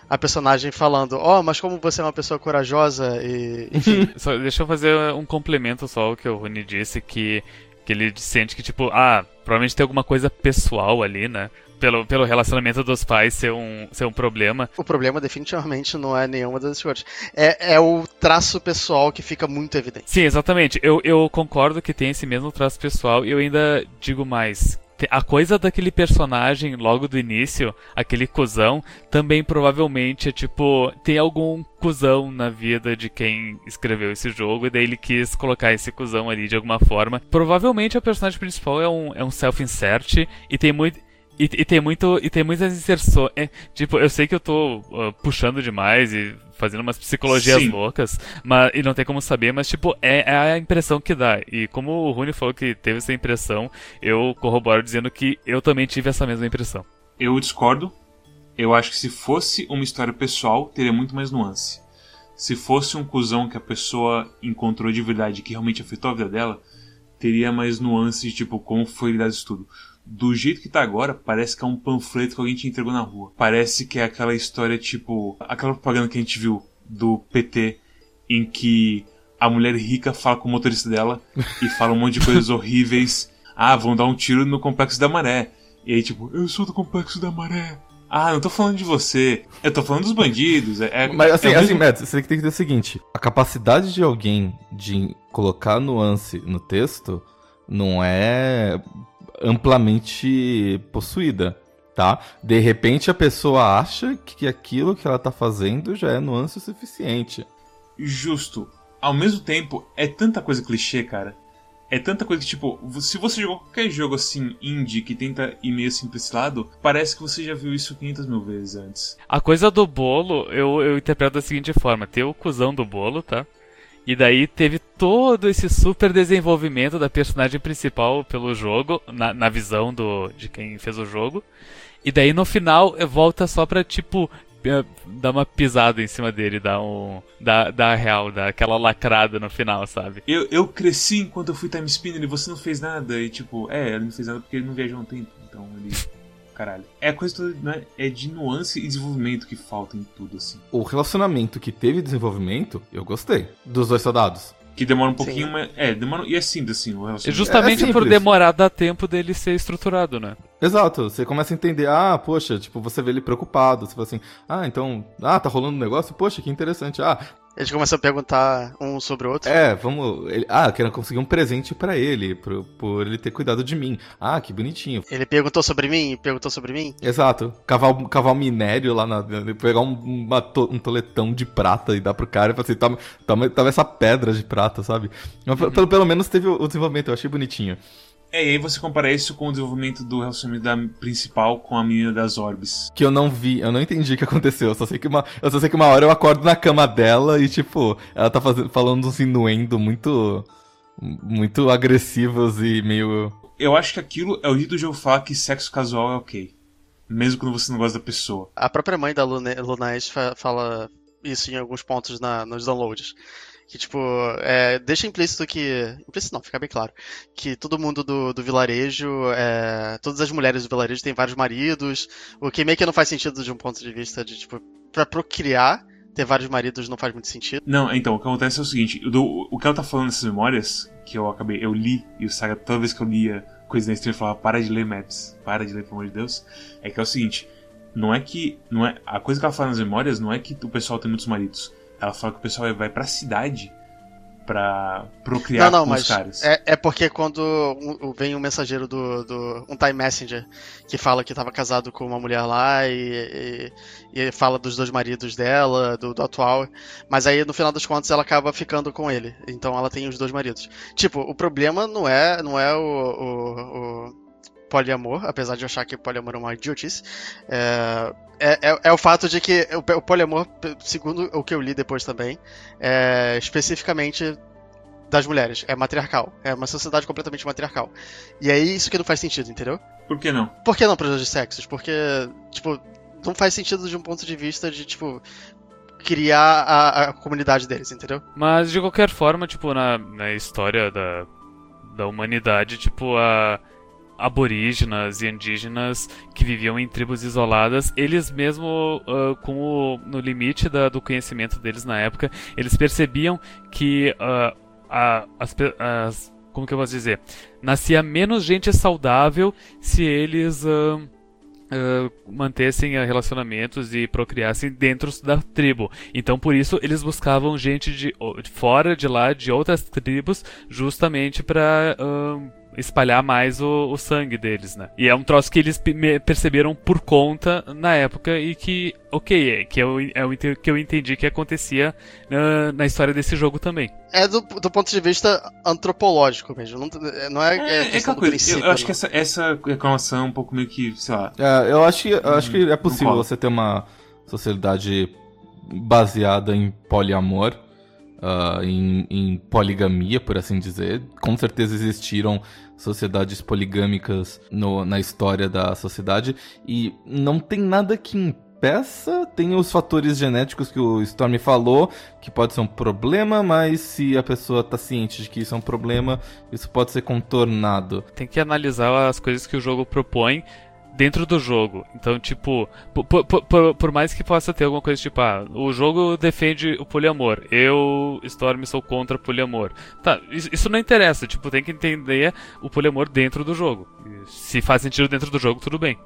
a personagem falando: Ó, mas como você é uma pessoa corajosa e. Enfim. Só, deixa eu fazer um complemento só ao que o Rony disse, que, que ele sente que, tipo, ah, provavelmente tem alguma coisa pessoal ali, né? Pelo, pelo relacionamento dos pais ser um, ser um problema. o problema definitivamente não é nenhuma das coisas. É, é o traço pessoal que fica muito evidente. Sim, exatamente. Eu, eu concordo que tem esse mesmo traço pessoal e eu ainda digo mais. A coisa daquele personagem logo do início, aquele cuzão, também provavelmente é tipo. Tem algum cuzão na vida de quem escreveu esse jogo, e daí ele quis colocar esse cuzão ali de alguma forma. Provavelmente o personagem principal é um, é um self-insert e tem muito. E, e tem muito. E tem muitas inserções. é, tipo, eu sei que eu tô ah, puxando demais e fazendo umas psicologias Sim. loucas, mas, e não tem como saber, mas tipo, é, é a impressão que dá. E como o Rune falou que teve essa impressão, eu corroboro dizendo que eu também tive essa mesma impressão. eu discordo. Eu acho que se fosse uma história pessoal, teria muito mais nuance. Se fosse um cuzão que a pessoa encontrou de verdade que realmente afetou a vida dela, teria mais nuance de tipo como foi lidado isso tudo. Do jeito que tá agora, parece que é um panfleto que alguém te entregou na rua. Parece que é aquela história tipo. aquela propaganda que a gente viu do PT em que a mulher rica fala com o motorista dela e fala um monte de coisas horríveis. Ah, vão dar um tiro no complexo da maré. E aí, tipo, eu sou do complexo da maré. Ah, não tô falando de você. Eu tô falando dos bandidos. É, é- Mas assim, é assim mesmo- Mads, você tem que entender o seguinte: a capacidade de alguém de colocar nuance no texto não é amplamente possuída, tá? De repente a pessoa acha que aquilo que ela tá fazendo já é nuance o suficiente. Justo. Ao mesmo tempo, é tanta coisa clichê, cara. É tanta coisa que, tipo, se você jogou qualquer jogo assim, indie, que tenta ir meio assim pra esse lado, parece que você já viu isso 500 mil vezes antes. A coisa do bolo, eu, eu interpreto da seguinte forma: tem o cuzão do bolo, tá? E daí teve todo esse super desenvolvimento da personagem principal pelo jogo, na, na visão do, de quem fez o jogo. E daí no final eh, volta só pra, tipo, eh, dar uma pisada em cima dele, dar um. dar, dar real, dar aquela lacrada no final, sabe? Eu, eu cresci enquanto eu fui time spinner e você não fez nada. E tipo, é, ele não fez nada porque ele não viajou um tempo. Então ele. Caralho. É a coisa toda, né? É de nuance e desenvolvimento que falta em tudo, assim. O relacionamento que teve desenvolvimento, eu gostei. Dos dois soldados. Que demora um pouquinho, mas. É, demora. E é simples, assim, o relacionamento. justamente É por demorar dá tempo dele ser estruturado, né? Exato, você começa a entender, ah, poxa, tipo, você vê ele preocupado, você fala assim, ah, então, ah, tá rolando um negócio, poxa, que interessante, ah, Eles começam a perguntar um sobre o outro. é, vamos, ele, ah, quero conseguir um presente pra ele, por, por ele ter cuidado de mim, ah, que bonitinho, Ele perguntou sobre mim, perguntou sobre mim. exato, cavar, cavar um minério lá, na, pegar um, uma um toletão de prata e dar pro cara e falar assim, toma, toma, toma essa pedra de prata, sabe? Mas, pelo, pelo menos teve o, o desenvolvimento, eu achei bonitinho. É, e aí você compara isso com o desenvolvimento do relacionamento da principal com a menina das orbes. Que eu não vi, eu não entendi o que aconteceu. Eu só sei que uma, eu só sei que uma hora eu acordo na cama dela e, tipo, ela tá fazendo, falando uns inuendo muito. muito agressivos e meio. Eu acho que aquilo é o jeito do jogo falar que sexo casual é ok. Mesmo quando você não gosta da pessoa. A própria mãe da Luna, Lunais fa- fala isso em alguns pontos na- nos downloads. Que, tipo, é, deixa implícito que. Implícito não, fica bem claro. Que todo mundo do, do vilarejo, é, todas as mulheres do vilarejo têm vários maridos. O que meio que não faz sentido de um ponto de vista de, tipo, pra procriar, ter vários maridos não faz muito sentido. Não, então, o que acontece é o seguinte, o, do- o que ela tá falando nessas memórias, que eu acabei, eu li, e o Saga, toda vez que eu lia coisa na stream, ele falava, para de ler maps, para de ler, pelo amor de Deus, é que é o seguinte, não é que, não é, a coisa que ela fala nas memórias não é que o pessoal tem muitos maridos, ela fala que o pessoal vai pra cidade pra procriar não, não, com mas os caras. é, é porque quando vem um mensageiro do, do. um Time Messenger que fala que tava casado com uma mulher lá e, e, e fala dos dois maridos dela, do, do atual. Mas aí no final das contas ela acaba ficando com ele. Então ela tem os dois maridos. Tipo, o problema não é, não é o, o, o poliamor, apesar de eu achar que poliamor é uma idiotice. É, é, é- é o fato de que o, o poliamor, segundo o que eu li depois também, é especificamente das mulheres. É matriarcal. É uma sociedade completamente matriarcal. E é isso que não faz sentido, entendeu? Por que não? Por que não para os dois sexos? Porque, tipo, não faz sentido de um ponto de vista de, tipo, criar a, a comunidade deles, entendeu? Mas de qualquer forma, tipo, na, na história da, da humanidade, tipo, a aborígenas e indígenas que viviam em tribos isoladas, eles mesmo ah, com o, no limite da- do conhecimento deles na época, eles percebiam que ah, a- as, as- como que eu posso dizer? Nascia menos gente saudável se eles ah, ah, mantessem relacionamentos e procriassem dentro da tribo. Então, por isso, eles buscavam gente de, de fora de lá, de outras tribos, justamente para espalhar mais o, o sangue deles, né? E é um troço que eles perceberam por conta na época e que, ok, é, que eu, é o que eu entendi que acontecia na, na história desse jogo também. É do, do ponto de vista antropológico mesmo. Não, não é, É, é, é questão aquela do coisa, eu, eu acho não. que essa, essa reclamação é um pouco meio que, sei lá, É, eu acho que, eu acho que é possível concordo. você ter uma sociedade baseada em poliamor, ah, em, em poligamia, por assim dizer. Com certeza existiram sociedades poligâmicas no- na história da sociedade e não tem nada que impeça. Tem os fatores genéticos que o Storm falou, que pode ser um problema, mas se a pessoa tá ciente de que isso é um problema, isso pode ser contornado. Tem que analisar as coisas que o jogo propõe dentro do jogo. Então, tipo, por, por- por- por mais que possa ter alguma coisa tipo, ah, o jogo defende o poliamor, eu, Storm, sou contra poliamor. Tá, isso, isso não interessa, tipo, tem que entender o poliamor dentro do jogo. Se faz sentido dentro do jogo, tudo bem.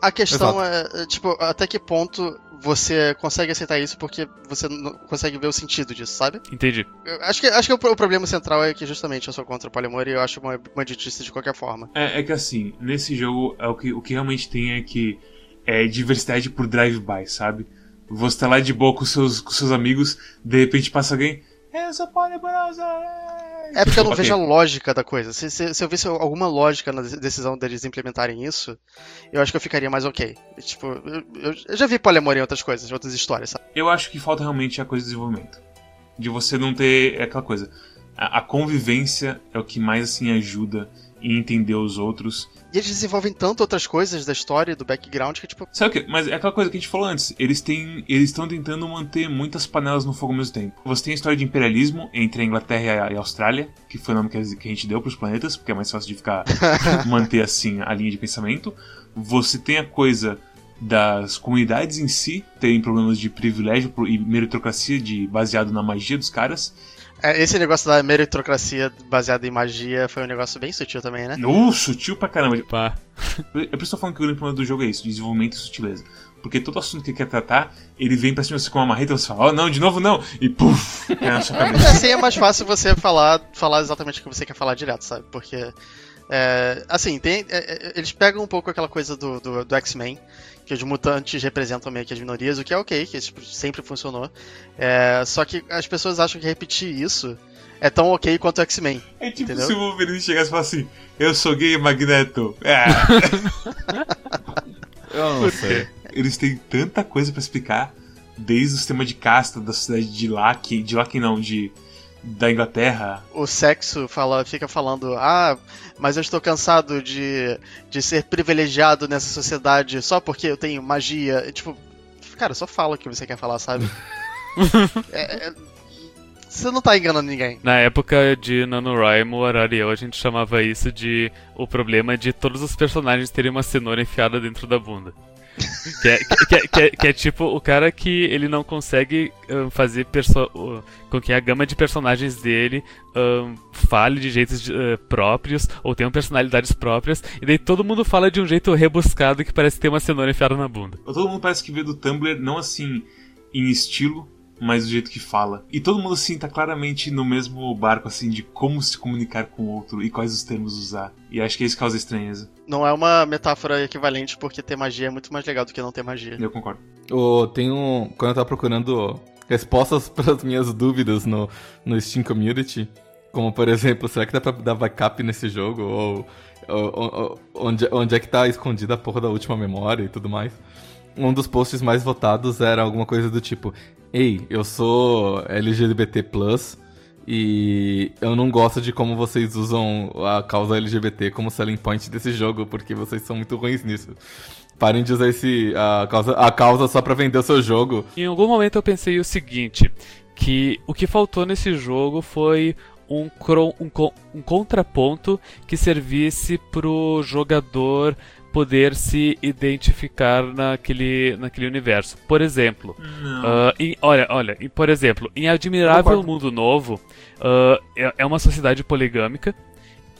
A questão é, é, tipo, até que ponto você consegue aceitar isso porque você não consegue ver o sentido disso, sabe? Entendi. Eu acho que, acho que o, o problema central é que justamente eu sou contra o poliamor e eu acho uma, uma idiotice de qualquer forma. É, é que assim, nesse jogo é o que, o que realmente tem é que é diversidade por drive-by, sabe? Você tá lá de boa com seus, com seus amigos, de repente passa alguém. Eu sou! É porque eu não Ok. vejo a lógica da coisa. Se, se, se eu visse alguma lógica na de- decisão deles implementarem isso, eu acho que eu ficaria mais ok. Tipo, eu, eu- já vi poliamor em outras coisas, em outras histórias, sabe? Eu acho que falta realmente a coisa de desenvolvimento. De você não ter aquela coisa. A, a convivência é o que mais assim ajuda em entender os outros. E eles desenvolvem tanto outras coisas da história, e do background, que tipo, Sabe o que? Mas é aquela coisa que a gente falou antes. Eles têm. Eles estão tentando manter muitas panelas no fogo ao mesmo tempo. Você tem a história de imperialismo entre a Inglaterra e a, e Austrália, que foi o nome que a, gente deu pros planetas, porque é mais fácil de ficar manter assim a linha de pensamento. Você tem a coisa das comunidades em si terem problemas de privilégio e meritocracia de, baseado na magia dos caras. É, esse negócio da meritocracia baseada em magia foi um negócio bem sutil também, né? Uh, sutil pra caramba. Pá. É eu tô falando que o grande problema do jogo é isso, desenvolvimento e sutileza. Porque todo assunto que ele quer tratar, ele vem pra cima de você com uma marreta e você fala, oh não, de novo não! E puf! Cai na sua Mas cabeça. assim é mais fácil você falar, falar exatamente o que você quer falar direto, sabe? Porque. é, assim, tem, é, é, eles pegam um pouco aquela coisa do, do, do X-Men, que os mutantes representam meio que as minorias, o que é ok, que tipo, sempre funcionou. É, só que as pessoas acham que repetir isso é tão ok quanto o X-Men. É tipo Entendeu? se o Wolverine chegasse e falasse assim: Eu sou gay, Magneto. Ah, Eu não sei. eles têm tanta coisa pra explicar, desde o sistema de casta da cidade de Laken, de Laken não, de da Inglaterra. O sexo fala, fica falando, ah, mas eu estou cansado de, de ser privilegiado nessa sociedade só porque eu tenho magia. E, tipo, cara, só fala o que você quer falar, sabe? É- é- você não tá enganando ninguém. Na época de NaNoWriMo, Arariel, a gente chamava isso de o problema de todos os personagens terem uma cenoura enfiada dentro da bunda. que, é, que, é- que é- que é tipo o cara que ele não consegue ahn, fazer com que a gama de personagens dele ahn, fale de jeitos ah, próprios ou tenham personalidades próprias, e daí todo mundo fala de um jeito rebuscado que parece ter uma cenoura enfiada na bunda. Todo mundo parece que vê do Tumblr, não assim em estilo, mas do jeito que fala. E todo mundo assim tá claramente no mesmo barco assim de como se comunicar com o outro e quais os termos usar. E acho que isso causa estranheza. Não é uma metáfora equivalente porque ter magia é muito mais legal do que não ter magia. Eu concordo. O, tem um. Quando eu tava procurando respostas para as minhas dúvidas no, no Steam Community, como por exemplo, será que dá pra dar backup nesse jogo? Ou, ou- ou- onde, onde é que tá escondida a porra da última memória e tudo mais? Um dos posts mais votados era alguma coisa do tipo: Ei, eu sou LGBT e eu não gosto de como vocês usam a causa LGBT como selling point desse jogo, porque vocês são muito ruins nisso. Parem de usar esse, a, causa, a causa só pra vender o seu jogo. Em algum momento eu pensei o seguinte, que o que faltou nesse jogo foi um, cro- um um contraponto que servisse pro jogador poder se identificar naquele, naquele universo. Por exemplo, ah, em- olha, olha, em- por exemplo, em Admirável. Mundo Novo, ah, é, é uma sociedade poligâmica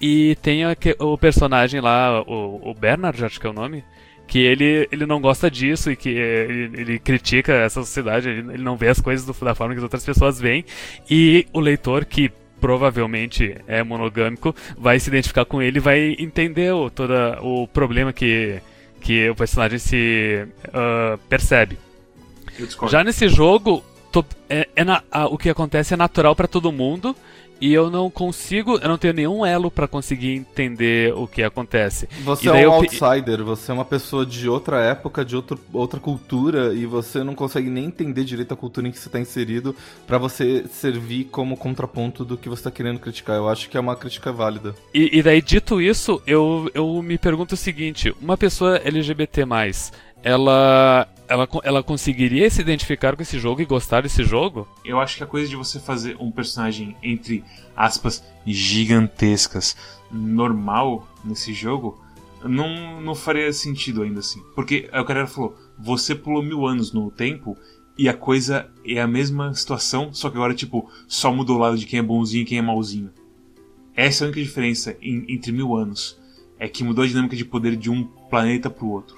e tem o personagem lá, o, o Bernard, acho que é o nome, que ele, ele não gosta disso e que ele, ele critica essa sociedade, ele, ele não vê as coisas do- da forma que as outras pessoas veem, e o leitor que provavelmente é monogâmico vai se identificar com ele e vai entender o, toda, o problema que, que o personagem se ah, percebe. Já nesse jogo, to- é- é na- a- o que acontece é natural pra todo mundo e eu não consigo, eu não tenho nenhum elo pra conseguir entender o que acontece. Você é um outsider, você é uma pessoa de outra época, de outro, outra cultura, e você não consegue nem entender direito a cultura em que você está inserido pra você servir como contraponto do que você tá querendo criticar. Eu acho que é uma crítica válida. E, e daí, dito isso, eu, eu me pergunto o seguinte: uma pessoa LGBT, ela, ela, ela conseguiria se identificar com esse jogo e gostar desse jogo? Eu acho que a coisa de você fazer um personagem, entre aspas, gigantescas, normal nesse jogo, não, não faria sentido ainda assim. Porque é o cara falou, você pulou mil anos no tempo e a coisa é a mesma situação, só que agora, tipo, só mudou o lado de quem é bonzinho e quem é malzinho. Essa é a única diferença em- entre mil anos. É que mudou a dinâmica de poder de um planeta pro outro.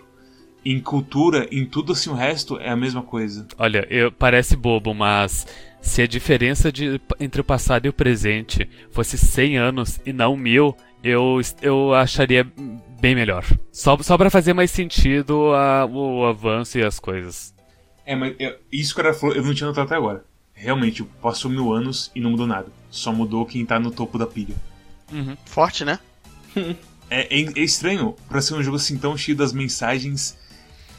Em cultura, em tudo assim o resto é a mesma coisa. Olha, eu, parece bobo, mas se a diferença de, entre o passado e o presente fosse 100 anos e não mil, eu, eu acharia bem melhor. Só, só para fazer mais sentido a- o avanço e as coisas. É, mas eu- isso que o cara falou, eu não tinha notado até agora. Realmente, passou mil anos e não mudou nada. Só mudou quem tá no topo da pilha. Forte, né? É, é- é estranho pra ser um jogo assim tão cheio das mensagens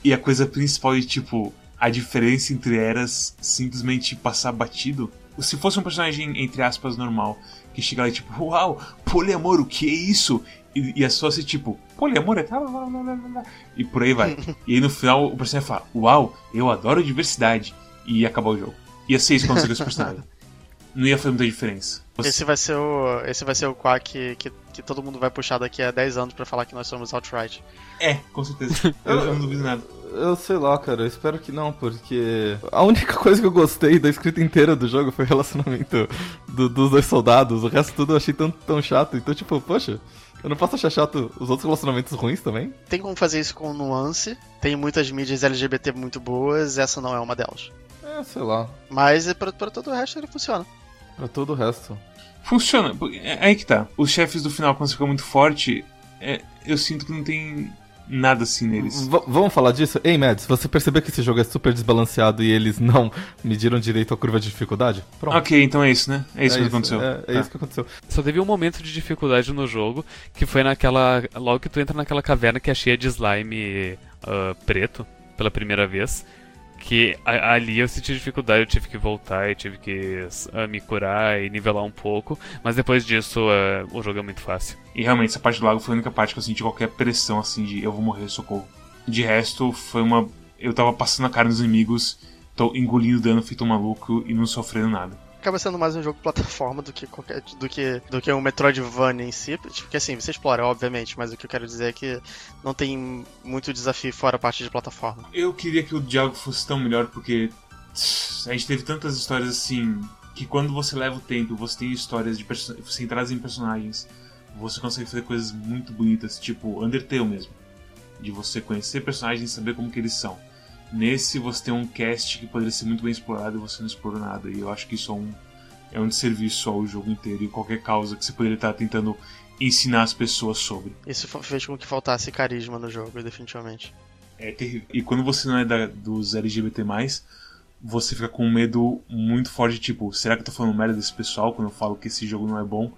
e a coisa principal de tipo, a diferença entre eras simplesmente passar batido. Se fosse um personagem, entre aspas, normal, que chega lá e tipo, uau, poliamor, o que é isso? E, e é só assim, tipo, poliamor é tal, lá", e por aí vai. e aí no final o personagem fala, uau, eu adoro diversidade. E acabar o jogo. Ia ser isso quando esse personagem. Não ia fazer muita diferença. Você- Esse vai ser o. Esse vai ser o Quack que, que, que todo mundo vai puxar daqui a 10 anos pra falar que nós somos outright. É, com certeza. Eu, eu não duvido nada. Eu sei lá, cara, eu espero que não, porque a única coisa que eu gostei da escrita inteira do jogo foi o relacionamento do- dos dois soldados. O resto tudo eu achei tão, tão chato. Então, tipo, poxa, eu não posso achar chato os outros relacionamentos ruins também? Tem como fazer isso com nuance. Tem muitas mídias LGBT muito boas, essa não é uma delas. É, sei lá, Mas é pra, pra todo o resto ele funciona. pra todo o resto. Funciona. É aí que tá. Os chefes do final, quando você fica muito forte, é, eu sinto que não tem nada assim neles. V vamos falar disso? Ei, Mads, você percebeu que esse jogo é super desbalanceado e eles não mediram direito a curva de dificuldade? Pronto. Ok, então é isso, né? É isso é que isso, aconteceu. É, é tá. isso que aconteceu. Só teve um momento de dificuldade no jogo, que foi naquela. Logo que tu entra naquela caverna que é cheia de slime uh, preto pela primeira vez que ali eu senti dificuldade, eu tive que voltar, eu tive que uh, me curar e nivelar um pouco, mas depois disso uh, o jogo é muito fácil. E realmente essa parte do lago foi a única parte que eu senti qualquer pressão assim de eu vou morrer, socorro. De resto, foi uma. Eu tava passando a cara nos inimigos, tô engolindo dano feito um maluco e não sofrendo nada acaba sendo mais um jogo de plataforma do que qualquer do que do que um Metroidvania em si, porque assim, você explora, obviamente, mas o que eu quero dizer é que não tem muito desafio fora a parte de plataforma. Eu queria que o diálogo fosse tão melhor porque a gente teve tantas histórias assim que quando você leva o tempo, você tem histórias de centradas em personagens, você consegue fazer coisas muito bonitas, tipo Undertale mesmo, de você conhecer personagens e saber como que eles são. Nesse você tem um cast que poderia ser muito bem explorado e você não explorou nada. E eu acho que isso é um, é um desserviço ao jogo inteiro e qualquer causa que você poderia estar tentando ensinar as pessoas sobre. Isso fez com que faltasse carisma no jogo, definitivamente. É terrível. E quando você não é da, dos LGBT, você fica com um medo muito forte, tipo, será que eu tô falando merda desse pessoal quando eu falo que esse jogo não é bom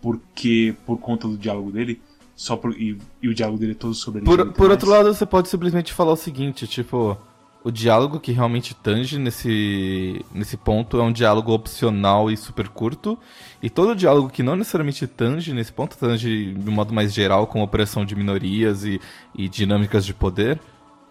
porque por conta do diálogo dele? Só por, e, e o diálogo dele é todo sobre Por, por outro lado, você pode simplesmente falar o seguinte, tipo, o diálogo que realmente tange nesse, nesse ponto é um diálogo opcional e super curto. E todo diálogo que não necessariamente tange nesse ponto, tange de um modo mais geral com opressão de minorias e, e dinâmicas de poder,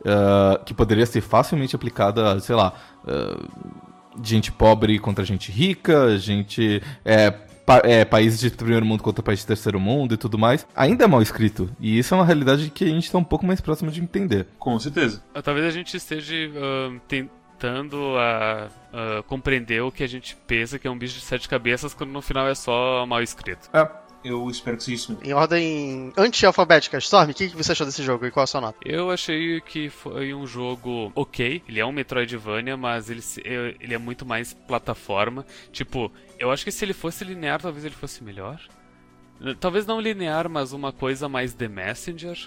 uh, que poderia ser facilmente aplicada, sei lá, uh, gente pobre contra gente rica, gente. É, pa é, países de primeiro mundo contra países de terceiro mundo e tudo mais, ainda é mal escrito. E isso é uma realidade que a gente está um pouco mais próximo de entender. Com certeza. Ah, talvez a gente esteja uh, tentando a, uh, compreender o que a gente pensa que é um bicho de sete cabeças, quando no final é só mal escrito. É. Eu espero que seja isso mesmo. Em ordem anti-alfabética, Storm, o que, que você achou desse jogo e qual a sua nota? Eu achei que foi um jogo ok. Ele é um Metroidvania, mas ele, ele é muito mais plataforma. Tipo, eu acho que se ele fosse linear, talvez ele fosse melhor. Talvez não linear, mas uma coisa mais The Messenger.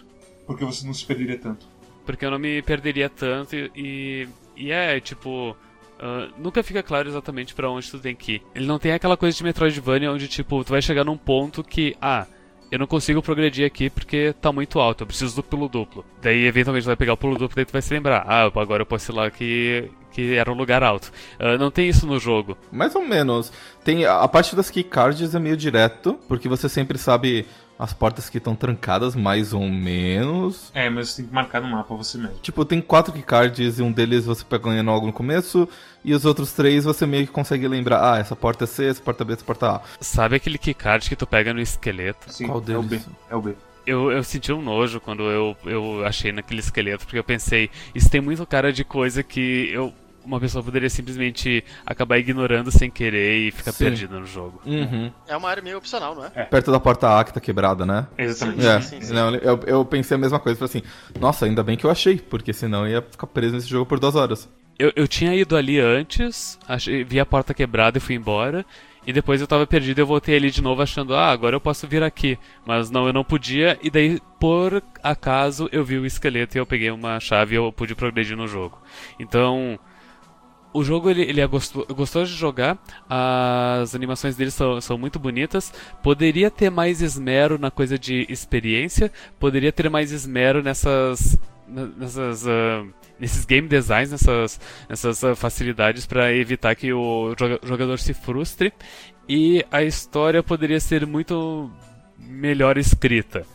Porque você não se perderia tanto. Porque eu não me perderia tanto e. E é, tipo. Uh, nunca fica claro exatamente para onde tu tem que ir. Ele não tem aquela coisa de Metroidvania onde, tipo, tu vai chegar num ponto que, ah, eu não consigo progredir aqui porque tá muito alto, eu preciso do pulo duplo. Daí, eventualmente, tu vai pegar o pulo duplo e tu vai se lembrar, ah, agora eu posso ir lá que, que era um lugar alto. Uh, não tem isso no jogo. Mais ou menos. Tem A parte das keycards é meio direto, porque você sempre sabe as portas que estão trancadas, mais ou menos. É, mas você tem que marcar no mapa você mesmo. Tipo, tem quatro keycards e um deles você pega ganhando algo no começo, e os outros três você meio que consegue lembrar, ah, essa porta é C, essa porta é B, essa porta é A. Sabe aquele keycard que tu pega no esqueleto? Sim, Qual deles? É o B. É o B. Eu, eu senti um nojo quando eu, eu achei naquele esqueleto, porque eu pensei, isso tem muito cara de coisa que eu uma pessoa poderia simplesmente acabar ignorando sem querer e ficar perdida no jogo. Uhum. É uma área meio opcional, não é? é. Perto da porta A que tá quebrada, né? Exatamente. É. Sim, sim, sim. Não, eu, eu pensei a mesma coisa. Falei assim, nossa, ainda bem que eu achei, porque senão eu ia ficar preso nesse jogo por duas horas. Eu, eu tinha ido ali antes, achei, vi a porta quebrada e fui embora. E depois eu tava perdido e eu voltei ali de novo achando, ah, agora eu posso vir aqui. Mas não, eu não podia. E daí, por acaso, eu vi o esqueleto e eu peguei uma chave e eu pude progredir no jogo. Então, o jogo ele, ele é gostoso, gostoso de jogar, as animações dele são, são muito bonitas. Poderia ter mais esmero na coisa de experiência, poderia ter mais esmero nessas. nessas uh, nesses game designs, nessas, nessas uh, facilidades para evitar que o jogador se frustre. E a história poderia ser muito melhor escrita.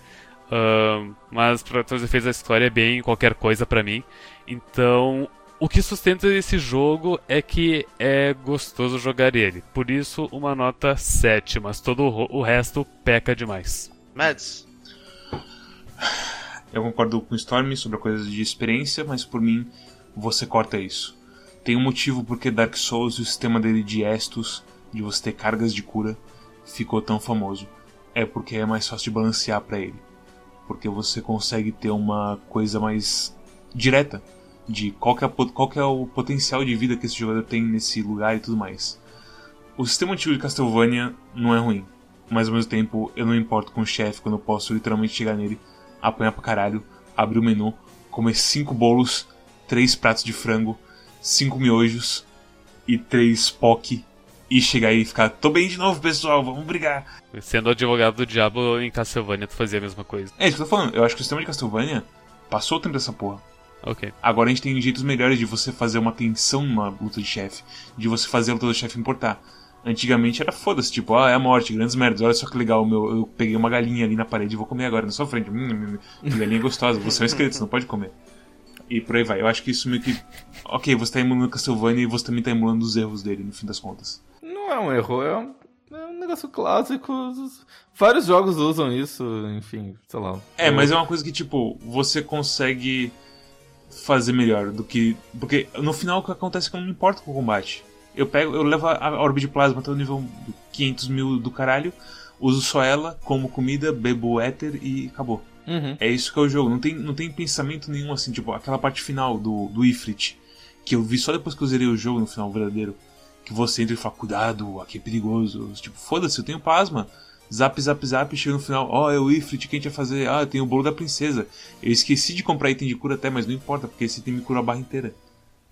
Uh, mas para todos os efeitos a história é bem qualquer coisa para mim. Então o que sustenta esse jogo é que é gostoso jogar ele. Por isso, uma nota 7, mas todo o resto peca demais. Mads. Eu concordo com o Storm sobre a coisa de experiência, mas por mim, você corta isso. Tem um motivo porque Dark Souls e o sistema dele de Estus, de você ter cargas de cura, ficou tão famoso. É porque é mais fácil de balancear para ele. Porque você consegue ter uma coisa mais direta de qual é, qual é o potencial de vida que esse jogador tem nesse lugar e tudo mais. O sistema antigo de Castlevania não é ruim, mas ao mesmo tempo eu não importo com o chefe quando eu posso literalmente chegar nele, apanhar pra caralho, abrir o menu, comer cinco bolos, três pratos de frango, cinco miojos e três poke e chegar aí e ficar, tô bem de novo, pessoal, vamos brigar. Sendo advogado do diabo em Castlevania, tu fazia a mesma coisa. É isso que eu tô falando, eu acho que o sistema de Castlevania passou o tempo dessa porra. Ok. Agora a gente tem jeitos melhores de você fazer uma tensão numa luta de chefe, de você fazer a luta do chefe importar. Antigamente era foda-se, tipo, ah, é a morte, grandes merdas, olha só que legal, meu, eu peguei uma galinha ali na parede e vou comer agora na sua frente. Hum, hum, hum, que galinha gostosa, você é um esqueleto, você não pode comer. E por aí vai. Eu acho que isso meio que. Ok, você tá emulando Castlevania e você também tá emulando os erros dele, no fim das contas. Não é um erro, é um, é um negócio clássico. Vários jogos usam isso, enfim, sei lá. É, mas é uma coisa que, tipo, você consegue fazer melhor do que. Porque no final o que acontece é que não importa com o combate. Eu pego, eu levo a orbe de plasma até o nível 500 mil do caralho, uso só ela como comida, bebo éter e acabou. Uhum. É isso que é o jogo. Não tem, não tem pensamento nenhum assim, tipo, aquela parte final do, do Ifrit, que eu vi só depois que eu zerei o jogo no final verdadeiro. Que você entra e fala, cuidado, aqui é perigoso. Tipo, foda-se, eu tenho plasma. Zap, zap, zap, chega no final, ó, oh, é o Ifrit, quem a gente fazer? Ah, tem o bolo da princesa. Eu esqueci de comprar item de cura até, mas não importa, porque esse item me cura a barra inteira.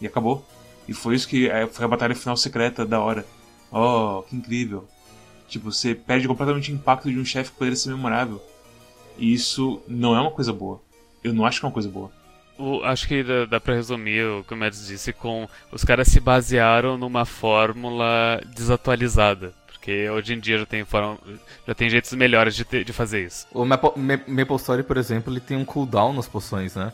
E acabou. E foi isso que é, foi a batalha final secreta da hora. Oh, que incrível. Tipo, você perde completamente o impacto de um chefe que poderia ser memorável. E isso não é uma coisa boa. Eu não acho que é uma coisa boa. O, acho que dá, dá pra resumir o que o Mads disse com os caras se basearam numa fórmula desatualizada. Porque hoje em dia já tem, forma, já tem jeitos melhores de, ter, de fazer isso. O Maple, Maple Story, por exemplo, ele tem um cooldown nas poções, né?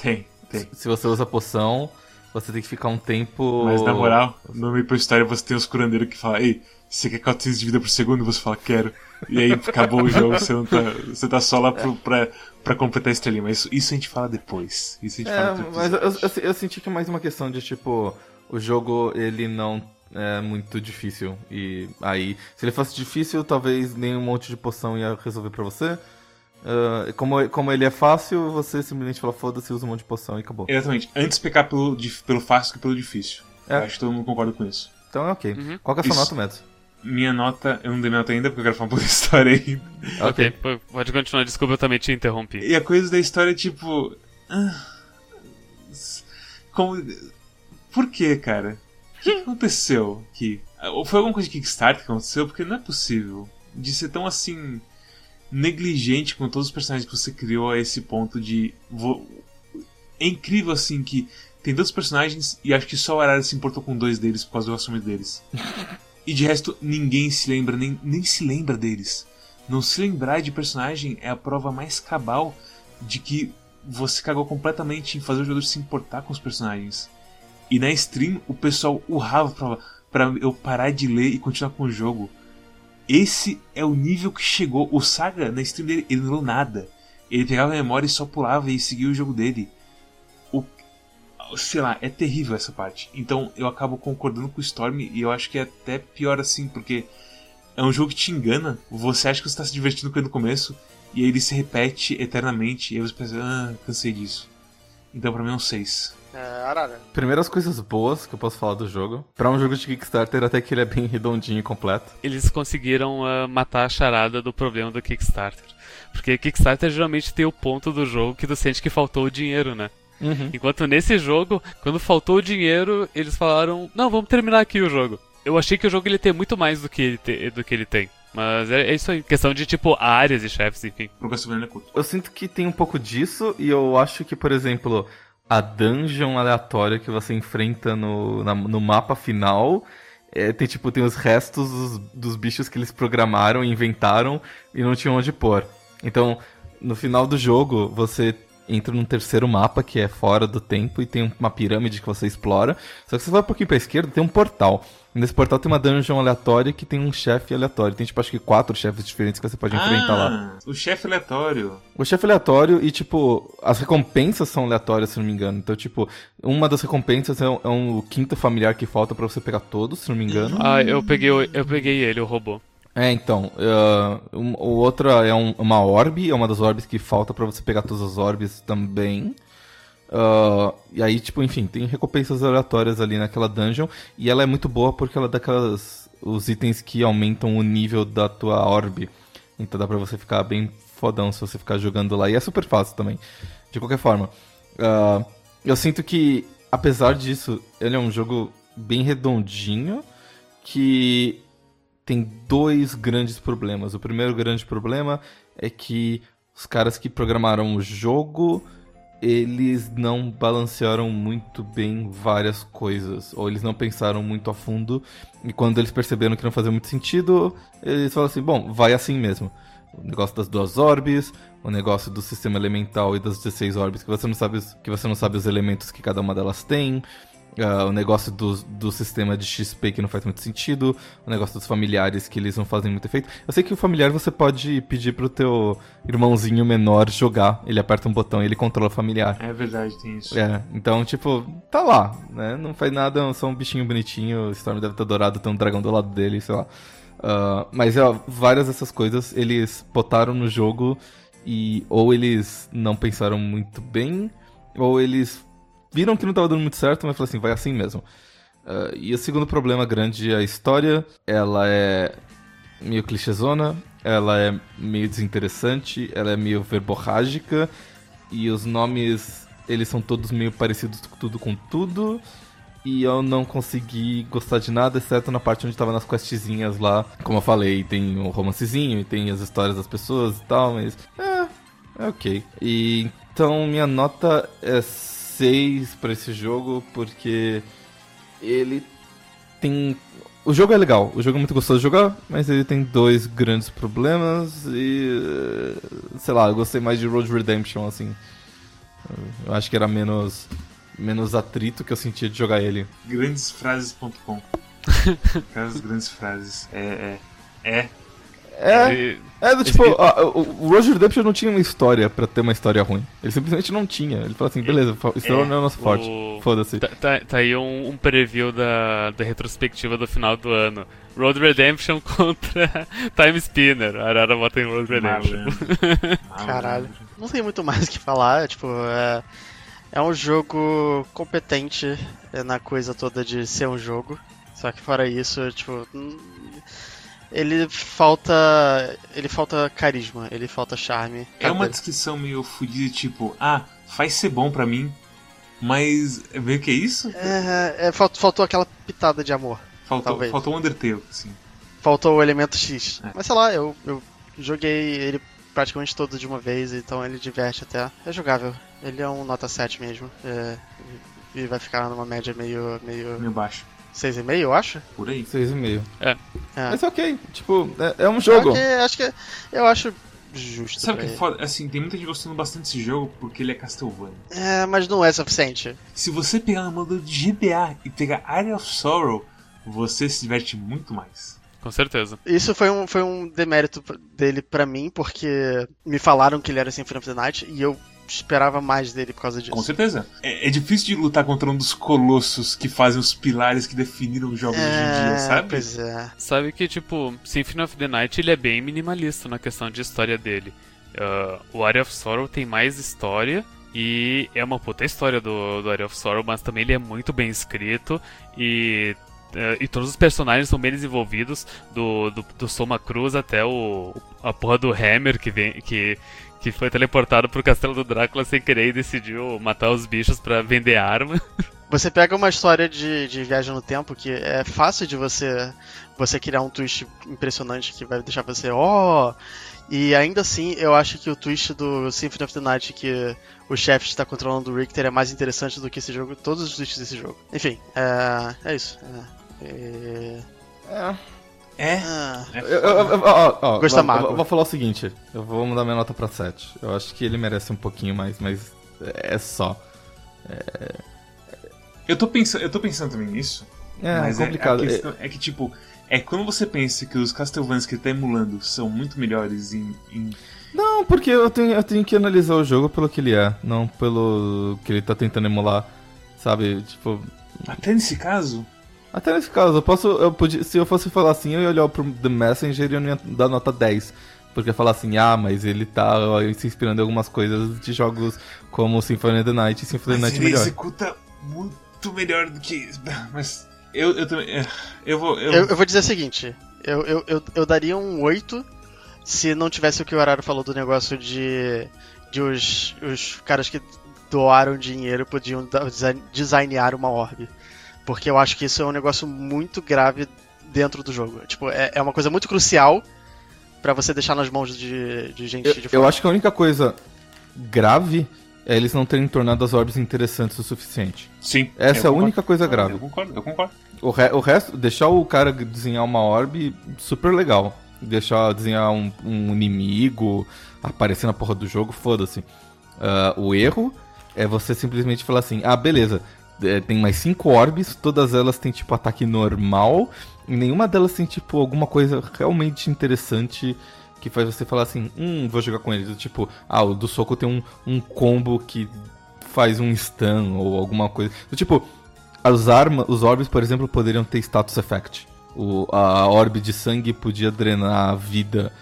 Tem, tem. Se você usa poção, você tem que ficar um tempo. Mas na moral, no Maple Story você tem os curandeiros que falam, ei, você quer 400 de vida por segundo? E você fala, quero. E aí acabou o jogo, você, não tá, você tá só lá pro, pra, pra completar a estrelinha. Mas isso, isso, a gente fala depois. Isso a gente é, fala depois. Mas eu, eu, eu, senti que é mais uma questão de, tipo, o jogo ele não é muito difícil. E aí, se ele fosse difícil, talvez nem um monte de poção ia resolver pra você. Uh, como, como ele é fácil, você simplesmente fala, foda-se, usa um monte de poção e acabou. Exatamente. Antes pecar pelo, pelo fácil que pelo difícil. É. Acho que todo mundo concorda com isso. Então é ok. Uhum. Qual que é a sua isso. nota, Mads? Minha nota, eu não dei minha nota ainda porque eu quero falar um pouco da história ainda. Ok, pode continuar, desculpa, eu também te interrompi. E a coisa da história é tipo. Ah, como. Por que, cara? O que aconteceu aqui? Foi alguma coisa de Kickstarter que aconteceu? Porque não é possível de ser tão assim. negligente com todos os personagens que você criou a esse ponto de. É incrível assim que tem dois personagens e acho que só o Arara se importou com dois deles por causa do assunto deles. E de resto, ninguém se lembra, nem, nem se lembra deles. Não se lembrar de personagem é a prova mais cabal de que você cagou completamente em fazer o jogador se importar com os personagens. E na stream, o pessoal urrava pra, pra eu parar de ler e continuar com o jogo. Esse é o nível que chegou. O Saga, na stream dele, ele não leu nada. Ele pegava a memória e só pulava e seguia o jogo dele sei lá, é terrível essa parte. Então eu acabo concordando com o Storm e eu acho que é até pior assim, porque é um jogo que te engana. Você acha que você está se divertindo com ele no começo e aí ele se repete eternamente e aí você pensa, ah, cansei disso. Então pra mim é um 6. É, Arara. Primeiras coisas boas que eu posso falar do jogo. Pra um jogo de Kickstarter, até que ele é bem redondinho e completo. Eles conseguiram uh, matar a charada do problema do Kickstarter. Porque Kickstarter geralmente tem o ponto do jogo que tu sente que faltou o dinheiro, né? Uhum. Enquanto nesse jogo, quando faltou o dinheiro, eles falaram: Não, vamos terminar aqui o jogo. Eu achei que o jogo ele tem muito mais do que ele, te, do que ele tem. Mas é, é, isso aí. Questão de, tipo, áreas e chefes, enfim. Eu sinto que tem um pouco disso, e eu acho que, por exemplo, a dungeon aleatória que você enfrenta no, na, no mapa final. É, tem, tipo, tem os restos dos, dos bichos que eles programaram, inventaram e não tinham onde pôr. Então, no final do jogo, você entra num terceiro mapa que é fora do tempo e tem uma pirâmide que você explora. Só que você vai um pouquinho pra esquerda, tem um portal. Nesse portal tem uma dungeon aleatória que tem um chefe aleatório. Tem tipo acho que quatro chefes diferentes que você pode ah, enfrentar lá. O chefe aleatório. O chefe aleatório e tipo, as recompensas são aleatórias, se não me engano. Então, tipo, uma das recompensas é, um, é um quinto familiar que falta para você pegar todos, se não me engano. Ah, eu peguei, eu peguei ele, o robô. É, então. Uh, um, o outro é um, uma orbe, é uma das orbes que falta para você pegar todas as orbes também. Uh, e aí, tipo, enfim, tem recompensas aleatórias ali naquela dungeon. E ela é muito boa porque ela dá aquelas. os itens que aumentam o nível da tua orbe. Então dá pra você ficar bem fodão se você ficar jogando lá. E é super fácil também, de qualquer forma. Uh, eu sinto que, apesar disso, ele é um jogo bem redondinho, que tem dois grandes problemas. O primeiro grande problema é que os caras que programaram o jogo eles não balancearam muito bem várias coisas, ou eles não pensaram muito a fundo, e quando eles perceberam que não fazia muito sentido, eles falaram assim: bom, vai assim mesmo. O negócio das duas orbes, o negócio do sistema elemental e das 16 orbes, que você não sabe, que você não sabe os elementos que cada uma delas tem, Uh, o negócio do, do sistema de XP que não faz muito sentido, o negócio dos familiares que eles não fazem muito efeito. Eu sei que o familiar você pode pedir pro teu irmãozinho menor jogar, ele aperta um botão e ele controla o familiar. É verdade, tem isso. É, então, tipo, tá lá, né? Não faz nada, só um bichinho bonitinho, o Storm deve estar dourado, tem um dragão do lado dele, sei lá. Uh, mas, ó, várias dessas coisas eles botaram no jogo e ou eles não pensaram muito bem, ou eles viram que não estava dando muito certo, mas falaram assim, vai assim mesmo. Uh, e o segundo problema grande é a história. Ela é meio clichêzona, ela é meio desinteressante, ela é meio verborrágica, e os nomes, eles são todos meio parecidos tudo com tudo. E eu não consegui gostar de nada, exceto na parte onde estava nas questzinhas lá. Como eu falei, tem um romancezinho e tem as histórias das pessoas e tal, mas. É, é ok. E então minha nota é 6 para esse jogo, porque ele tem. O jogo é legal, o jogo é muito gostoso de jogar, mas ele tem dois grandes problemas e. Sei lá, eu gostei mais de Road Redemption, assim. Eu acho que era menos. menos atrito que eu sentia de jogar ele. Grandesfrases.com Aquelas grandes frases. É. É. É. É, é do tipo, ó, o Roger Redemption não tinha uma história pra ter uma história ruim. Ele simplesmente não tinha. Ele falou assim, beleza, história é, não é o nosso forte. Foda-se. Tá, tá, tá, aí um, um, preview da, da retrospectiva do final do ano. Road Redemption contra Time Spinner. Arara bota em Road Redemption. Caralho. Não tem muito mais o que falar, tipo, é, é um jogo competente na coisa toda de ser um jogo. Só que fora isso, tipo, ele falta. Ele falta carisma, ele falta charme. É uma descrição meio fodida, tipo, ah, faz ser bom para mim, mas vê que é isso? É, é faltou, faltou aquela pitada de amor. Faltou, talvez. faltou um Undertale, sim. Faltou o elemento X. É. Mas sei lá, eu, eu joguei ele praticamente todo de uma vez, então ele diverte até. É jogável. Ele é um nota 7 mesmo. É, e vai ficar numa média meio. meio, meio baixo. 6,5, eu acho? Por aí. 6,5. É. é. Mas ok, tipo, é, é um jogo. Okay, acho que. Eu acho justo. Sabe o que é foda? Assim, tem muita gente gostando bastante desse jogo porque ele é Castlevania. É, mas não é suficiente. Se você pegar no modo de GBA e pegar Area of Sorrow, você se diverte muito mais. Com certeza. Isso foi um, foi um demérito dele para mim, porque me falaram que ele era Symphony of the Night e eu esperava mais dele por causa disso. Com certeza. É, é, difícil de lutar contra um dos colossos que fazem os pilares que definiram os jogos é, hoje em dia, é, sabe? Pois é. Sabe que, tipo, Symphony of the Night ele é bem minimalista na questão de história dele. Uh, o Area of Sorrow tem mais história e é uma puta história do, do Area of Sorrow, mas também ele é muito bem escrito e uh, e todos os personagens são bem desenvolvidos, do, do, do Soma Cruz até o, a porra do Hammer que, vem, que, que foi teleportado pro castelo do Drácula sem querer e decidiu matar os bichos para vender arma. Você pega uma história de, de viagem no tempo que é fácil de você você criar um twist impressionante que vai deixar você, ó. Oh! E ainda assim, eu acho que o twist do Symphony of the Night, que o chefe está controlando o Richter, é mais interessante do que esse jogo, todos os twists desse jogo. Enfim, é, é isso. É, é... é. É? Ah. eu, eu, eu, ó, ó, Gosto vou, vou falar o seguinte, eu vou mudar minha nota pra 7. Eu acho que ele merece um pouquinho mais, mas é só. É... Eu, tô pensando, eu tô pensando também nisso. É, mas é complicado. É, questão, é, que, tipo, é quando você pensa que os Castlevanias que ele tá emulando são muito melhores em... em... Não, porque eu tenho, eu tenho que analisar o jogo pelo que ele é, não pelo que ele tá tentando emular, sabe? Tipo... Até nesse caso? Até nesse caso, eu posso. Eu podia, se eu fosse falar assim, eu ia olhar pro The Messenger e eu ia dar nota 10. Porque falar assim, ah, mas ele tá se inspirando em algumas coisas de jogos como Symphony of the Night e Symphony of the Night ele melhor. Ele executa muito melhor do que. Mas eu, eu também. É, eu vou. Eu... eu, eu vou dizer o seguinte: eu, eu, eu, eu daria um 8 se não tivesse o que o Araro falou do negócio de, de os, os caras que doaram dinheiro podiam design, designear uma orb. Porque eu acho que isso é um negócio muito grave dentro do jogo. Tipo, é, é uma coisa muito crucial para você deixar nas mãos de, de gente Eu, de fora. eu acho que a única coisa grave é eles não terem tornado as orbes interessantes o suficiente. Sim. Essa é a concordo. única coisa grave. Eu concordo, eu concordo. O, re- o resto, deixar o cara desenhar uma orbe, super legal. Deixar desenhar um, um inimigo, aparecer na porra do jogo, foda-se. Ah, o erro é você simplesmente falar assim: ah, beleza, é, tem mais cinco orbes, todas elas têm tipo ataque normal, e nenhuma delas tem tipo alguma coisa realmente interessante que faz você falar assim: hum, vou jogar com eles. Tipo, ah, o do soco tem um, um combo que faz um stun ou alguma coisa. Tipo, as armas, os orbes, por exemplo, poderiam ter status effect. O, a orbe de sangue podia drenar a vida,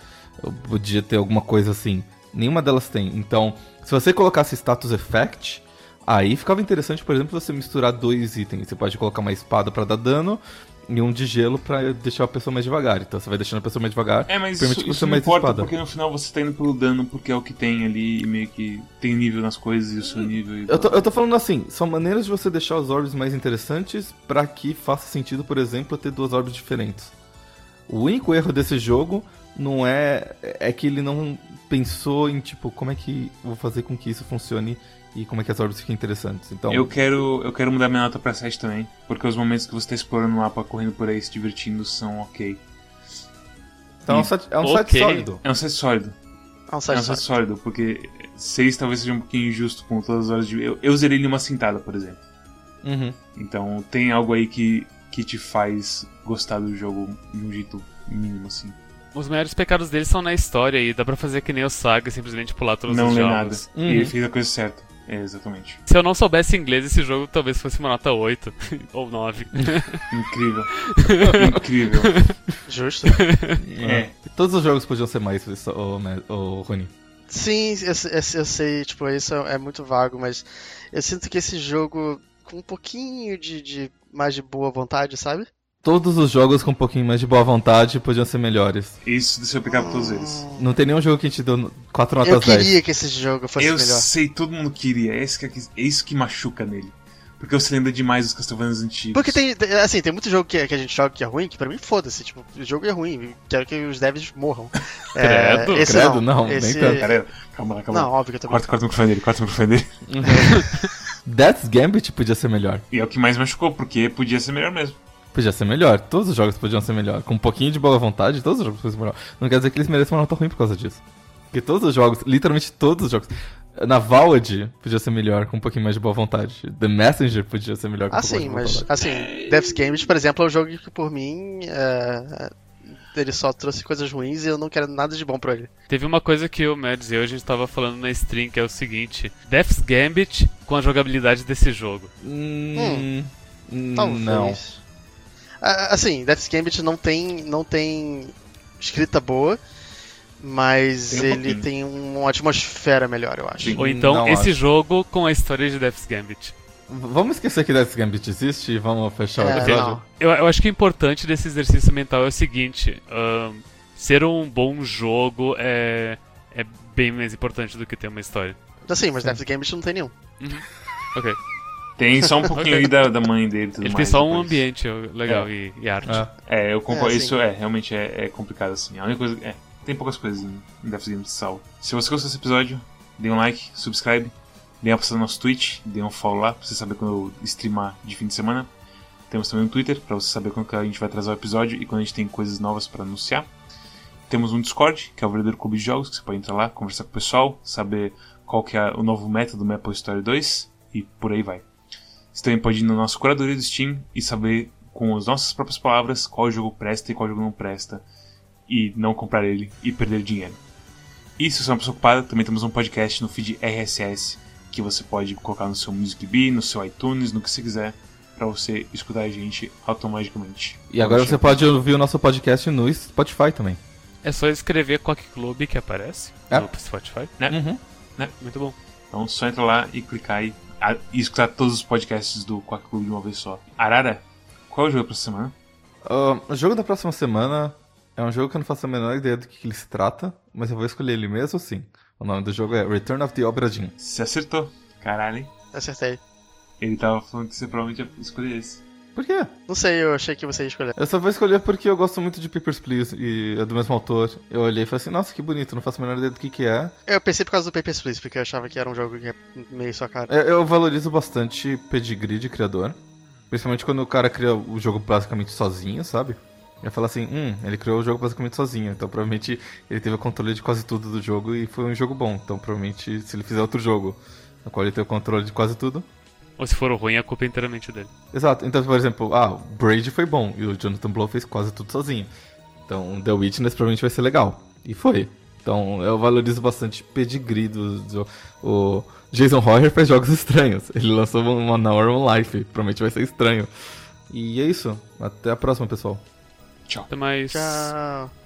podia ter alguma coisa assim. Nenhuma delas tem. Então, se você colocasse status effect, aí ficava interessante, por exemplo, você misturar dois itens. Você pode colocar uma espada pra dar dano e um de gelo pra deixar a pessoa mais devagar. Então você vai deixando a pessoa mais devagar. É, mas permite isso, que isso você não mais importa, espada. porque no final você tá indo pelo dano, porque é o que tem ali, e meio que tem nível nas coisas e o seu nível. E Eu tô, eu tô falando assim, são maneiras de você deixar os orbes mais interessantes pra que faça sentido, por exemplo, ter duas orbes diferentes. O único erro desse jogo não é é que ele não pensou em tipo como é que vou fazer com que isso funcione e como é que as orbes fiquem interessantes. Então, Eu quero, eu quero mudar minha nota pra 7 também, porque os momentos que você tá explorando o mapa, correndo por aí, se divertindo, são ok. então é um set, é um set Ok. sólido. É um set sólido. É um É site um set sólido, porque 6 talvez seja um pouquinho injusto com todas as horas de... Eu, eu zerei ele numa sentada, por exemplo. Uhum. Então tem algo aí que, que te faz gostar do jogo de um jeito mínimo, assim. Os maiores pecados dele são na história e dá pra fazer que nem o Saga e simplesmente pular todos não os lê jogos. nada. Uhum. E ele fez a coisa certa. É, exatamente. Se eu não soubesse inglês, esse jogo talvez fosse uma nota 8 ou 9. Incrível. Incrível. Justo. É. Todos os jogos podiam ser mais, o, o Rony. Sim, eu, eu- eu sei, tipo, isso é, é muito vago, mas eu sinto que esse jogo, com um pouquinho de, de mais de boa vontade, sabe? Todos os jogos com um pouquinho mais de boa vontade podiam ser melhores. Isso do seu pecado pra todos eles. Não tem nenhum jogo que a gente deu 4 notas Eu 10. queria que esse jogo fosse Eu melhor. sei, todo mundo queria. É isso, que, é isso que machuca nele. Porque você lembra demais dos Castlevanias antigos. Porque tem, assim, tem muito jogo que, que a gente joga que é ruim, que pra mim foda-se, tipo, o jogo é ruim, quero que os devs morram. Credo, esse credo, não, não, nem esse... tanto. Pera, calma lá, calma Não, óbvio que eu também. Corta, corta o microfone dele, corta o microfone dele. Death's Gambit podia ser melhor. E é o que mais machucou, porque podia ser melhor mesmo. Podia ser melhor. Todos os jogos podiam ser melhor. Com um pouquinho de boa vontade, todos os jogos podiam ser melhor. Não quer dizer que eles mereçam uma nota ruim por causa disso. Porque todos os jogos, literalmente todos os jogos. Na Valad podia ser melhor com um pouquinho mais de boa vontade. The Messenger podia ser melhor com um Ah, pouquinho mais de boa mas, vontade. assim, Death's Games, por exemplo, é um jogo que, por mim, é, ele só trouxe coisas ruins e eu não quero nada de bom pra ele. Teve uma coisa que o Mads e eu a gente tava falando na stream, que é o seguinte: Death's Gambit com a jogabilidade desse jogo. Hum, hum, Talvez. não. Assim, Death's Gambit não tem, não tem escrita boa, mas Tem um ele pouquinho. tem uma atmosfera melhor, eu acho. Sim. Ou então Não esse acho. jogo com a história de Death's Gambit. Vamos esquecer que Death's Gambit existe e vamos fechar o É, episódio? não. Eu, eu acho que o importante desse exercício mental é o seguinte: ser um bom jogo é, é bem mais importante do que ter uma história. Assim, mas Sim. Death's Gambit não tem nenhum. Ok. Tem só um pouquinho aí da, da mãe dele tudo Ele mais. tem só um depois. ambiente legal e, e arte. É. É, eu concordo. É, isso sim. é, realmente é, é complicado assim. A única coisa. É, tem poucas coisas em, Death's Game que salva. Se você gostou desse episódio, dê um like, subscribe, dê uma passada no nosso Twitch, dê um follow lá pra você saber quando eu streamar de fim de semana. Temos também um Twitter pra você saber quando que a gente vai trazer o episódio e quando a gente tem coisas novas pra anunciar. Temos um Discord, que é o verdadeiro clube de jogos, que você pode entrar lá, conversar com o pessoal, saber qual que é o novo método do Maple Story 2 e por aí vai. Você também pode ir na nossa curadoria do Steam e saber com as nossas próprias palavras qual jogo presta e qual jogo não presta e não comprar ele e perder dinheiro. E se você é uma pessoa ocupada, também temos um podcast no feed RSS que você pode colocar no seu Music Bee, no seu iTunes, no que você quiser, para você escutar a gente automaticamente. E agora você pode ouvir o nosso podcast no Spotify também. É só escrever Quack Club que aparece É. no Spotify. Uhum. Muito bom. Então só entra lá e clicar e, a- e escutar todos os podcasts do Quack Club de uma vez só. Arara, qual é o jogo pra essa semana? Ah, o jogo da próxima semana É um jogo que eu não faço a menor ideia do que ele se trata, mas eu vou escolher ele mesmo sim. O nome do jogo é Return of the Obra Dinn. Você acertou. Caralho, hein? Acertei. Ele tava falando que você provavelmente ia escolher esse. Por quê? Não sei, eu achei que você ia escolher. Eu só vou escolher porque eu gosto muito de Papers, Please e é do mesmo autor. Eu olhei e falei assim, nossa, que bonito, não faço a menor ideia do que que é. Eu pensei por causa do Papers, Please, porque eu achava que era um jogo que é meio sua cara. É, Eu valorizo bastante pedigree de criador. Principalmente quando o cara cria o jogo basicamente sozinho, sabe? Eu falo assim, hum, ele criou o jogo basicamente sozinho, então provavelmente ele teve o controle de quase tudo do jogo e foi um jogo bom. Então provavelmente se ele fizer outro jogo no qual ele tem o controle de quase tudo. Ou se for ruim, a culpa é inteiramente dele. Exato, então por exemplo, ah, o Braid foi bom e o Jonathan Blow fez quase tudo sozinho. Então The Witness provavelmente vai ser legal. E foi. Então eu valorizo bastante pedigree do, do o Jason Roger faz jogos estranhos. Ele lançou uma Normal Life, provavelmente vai ser estranho. E é isso. Até a próxima, pessoal. Tchau. Até mais. Tchau.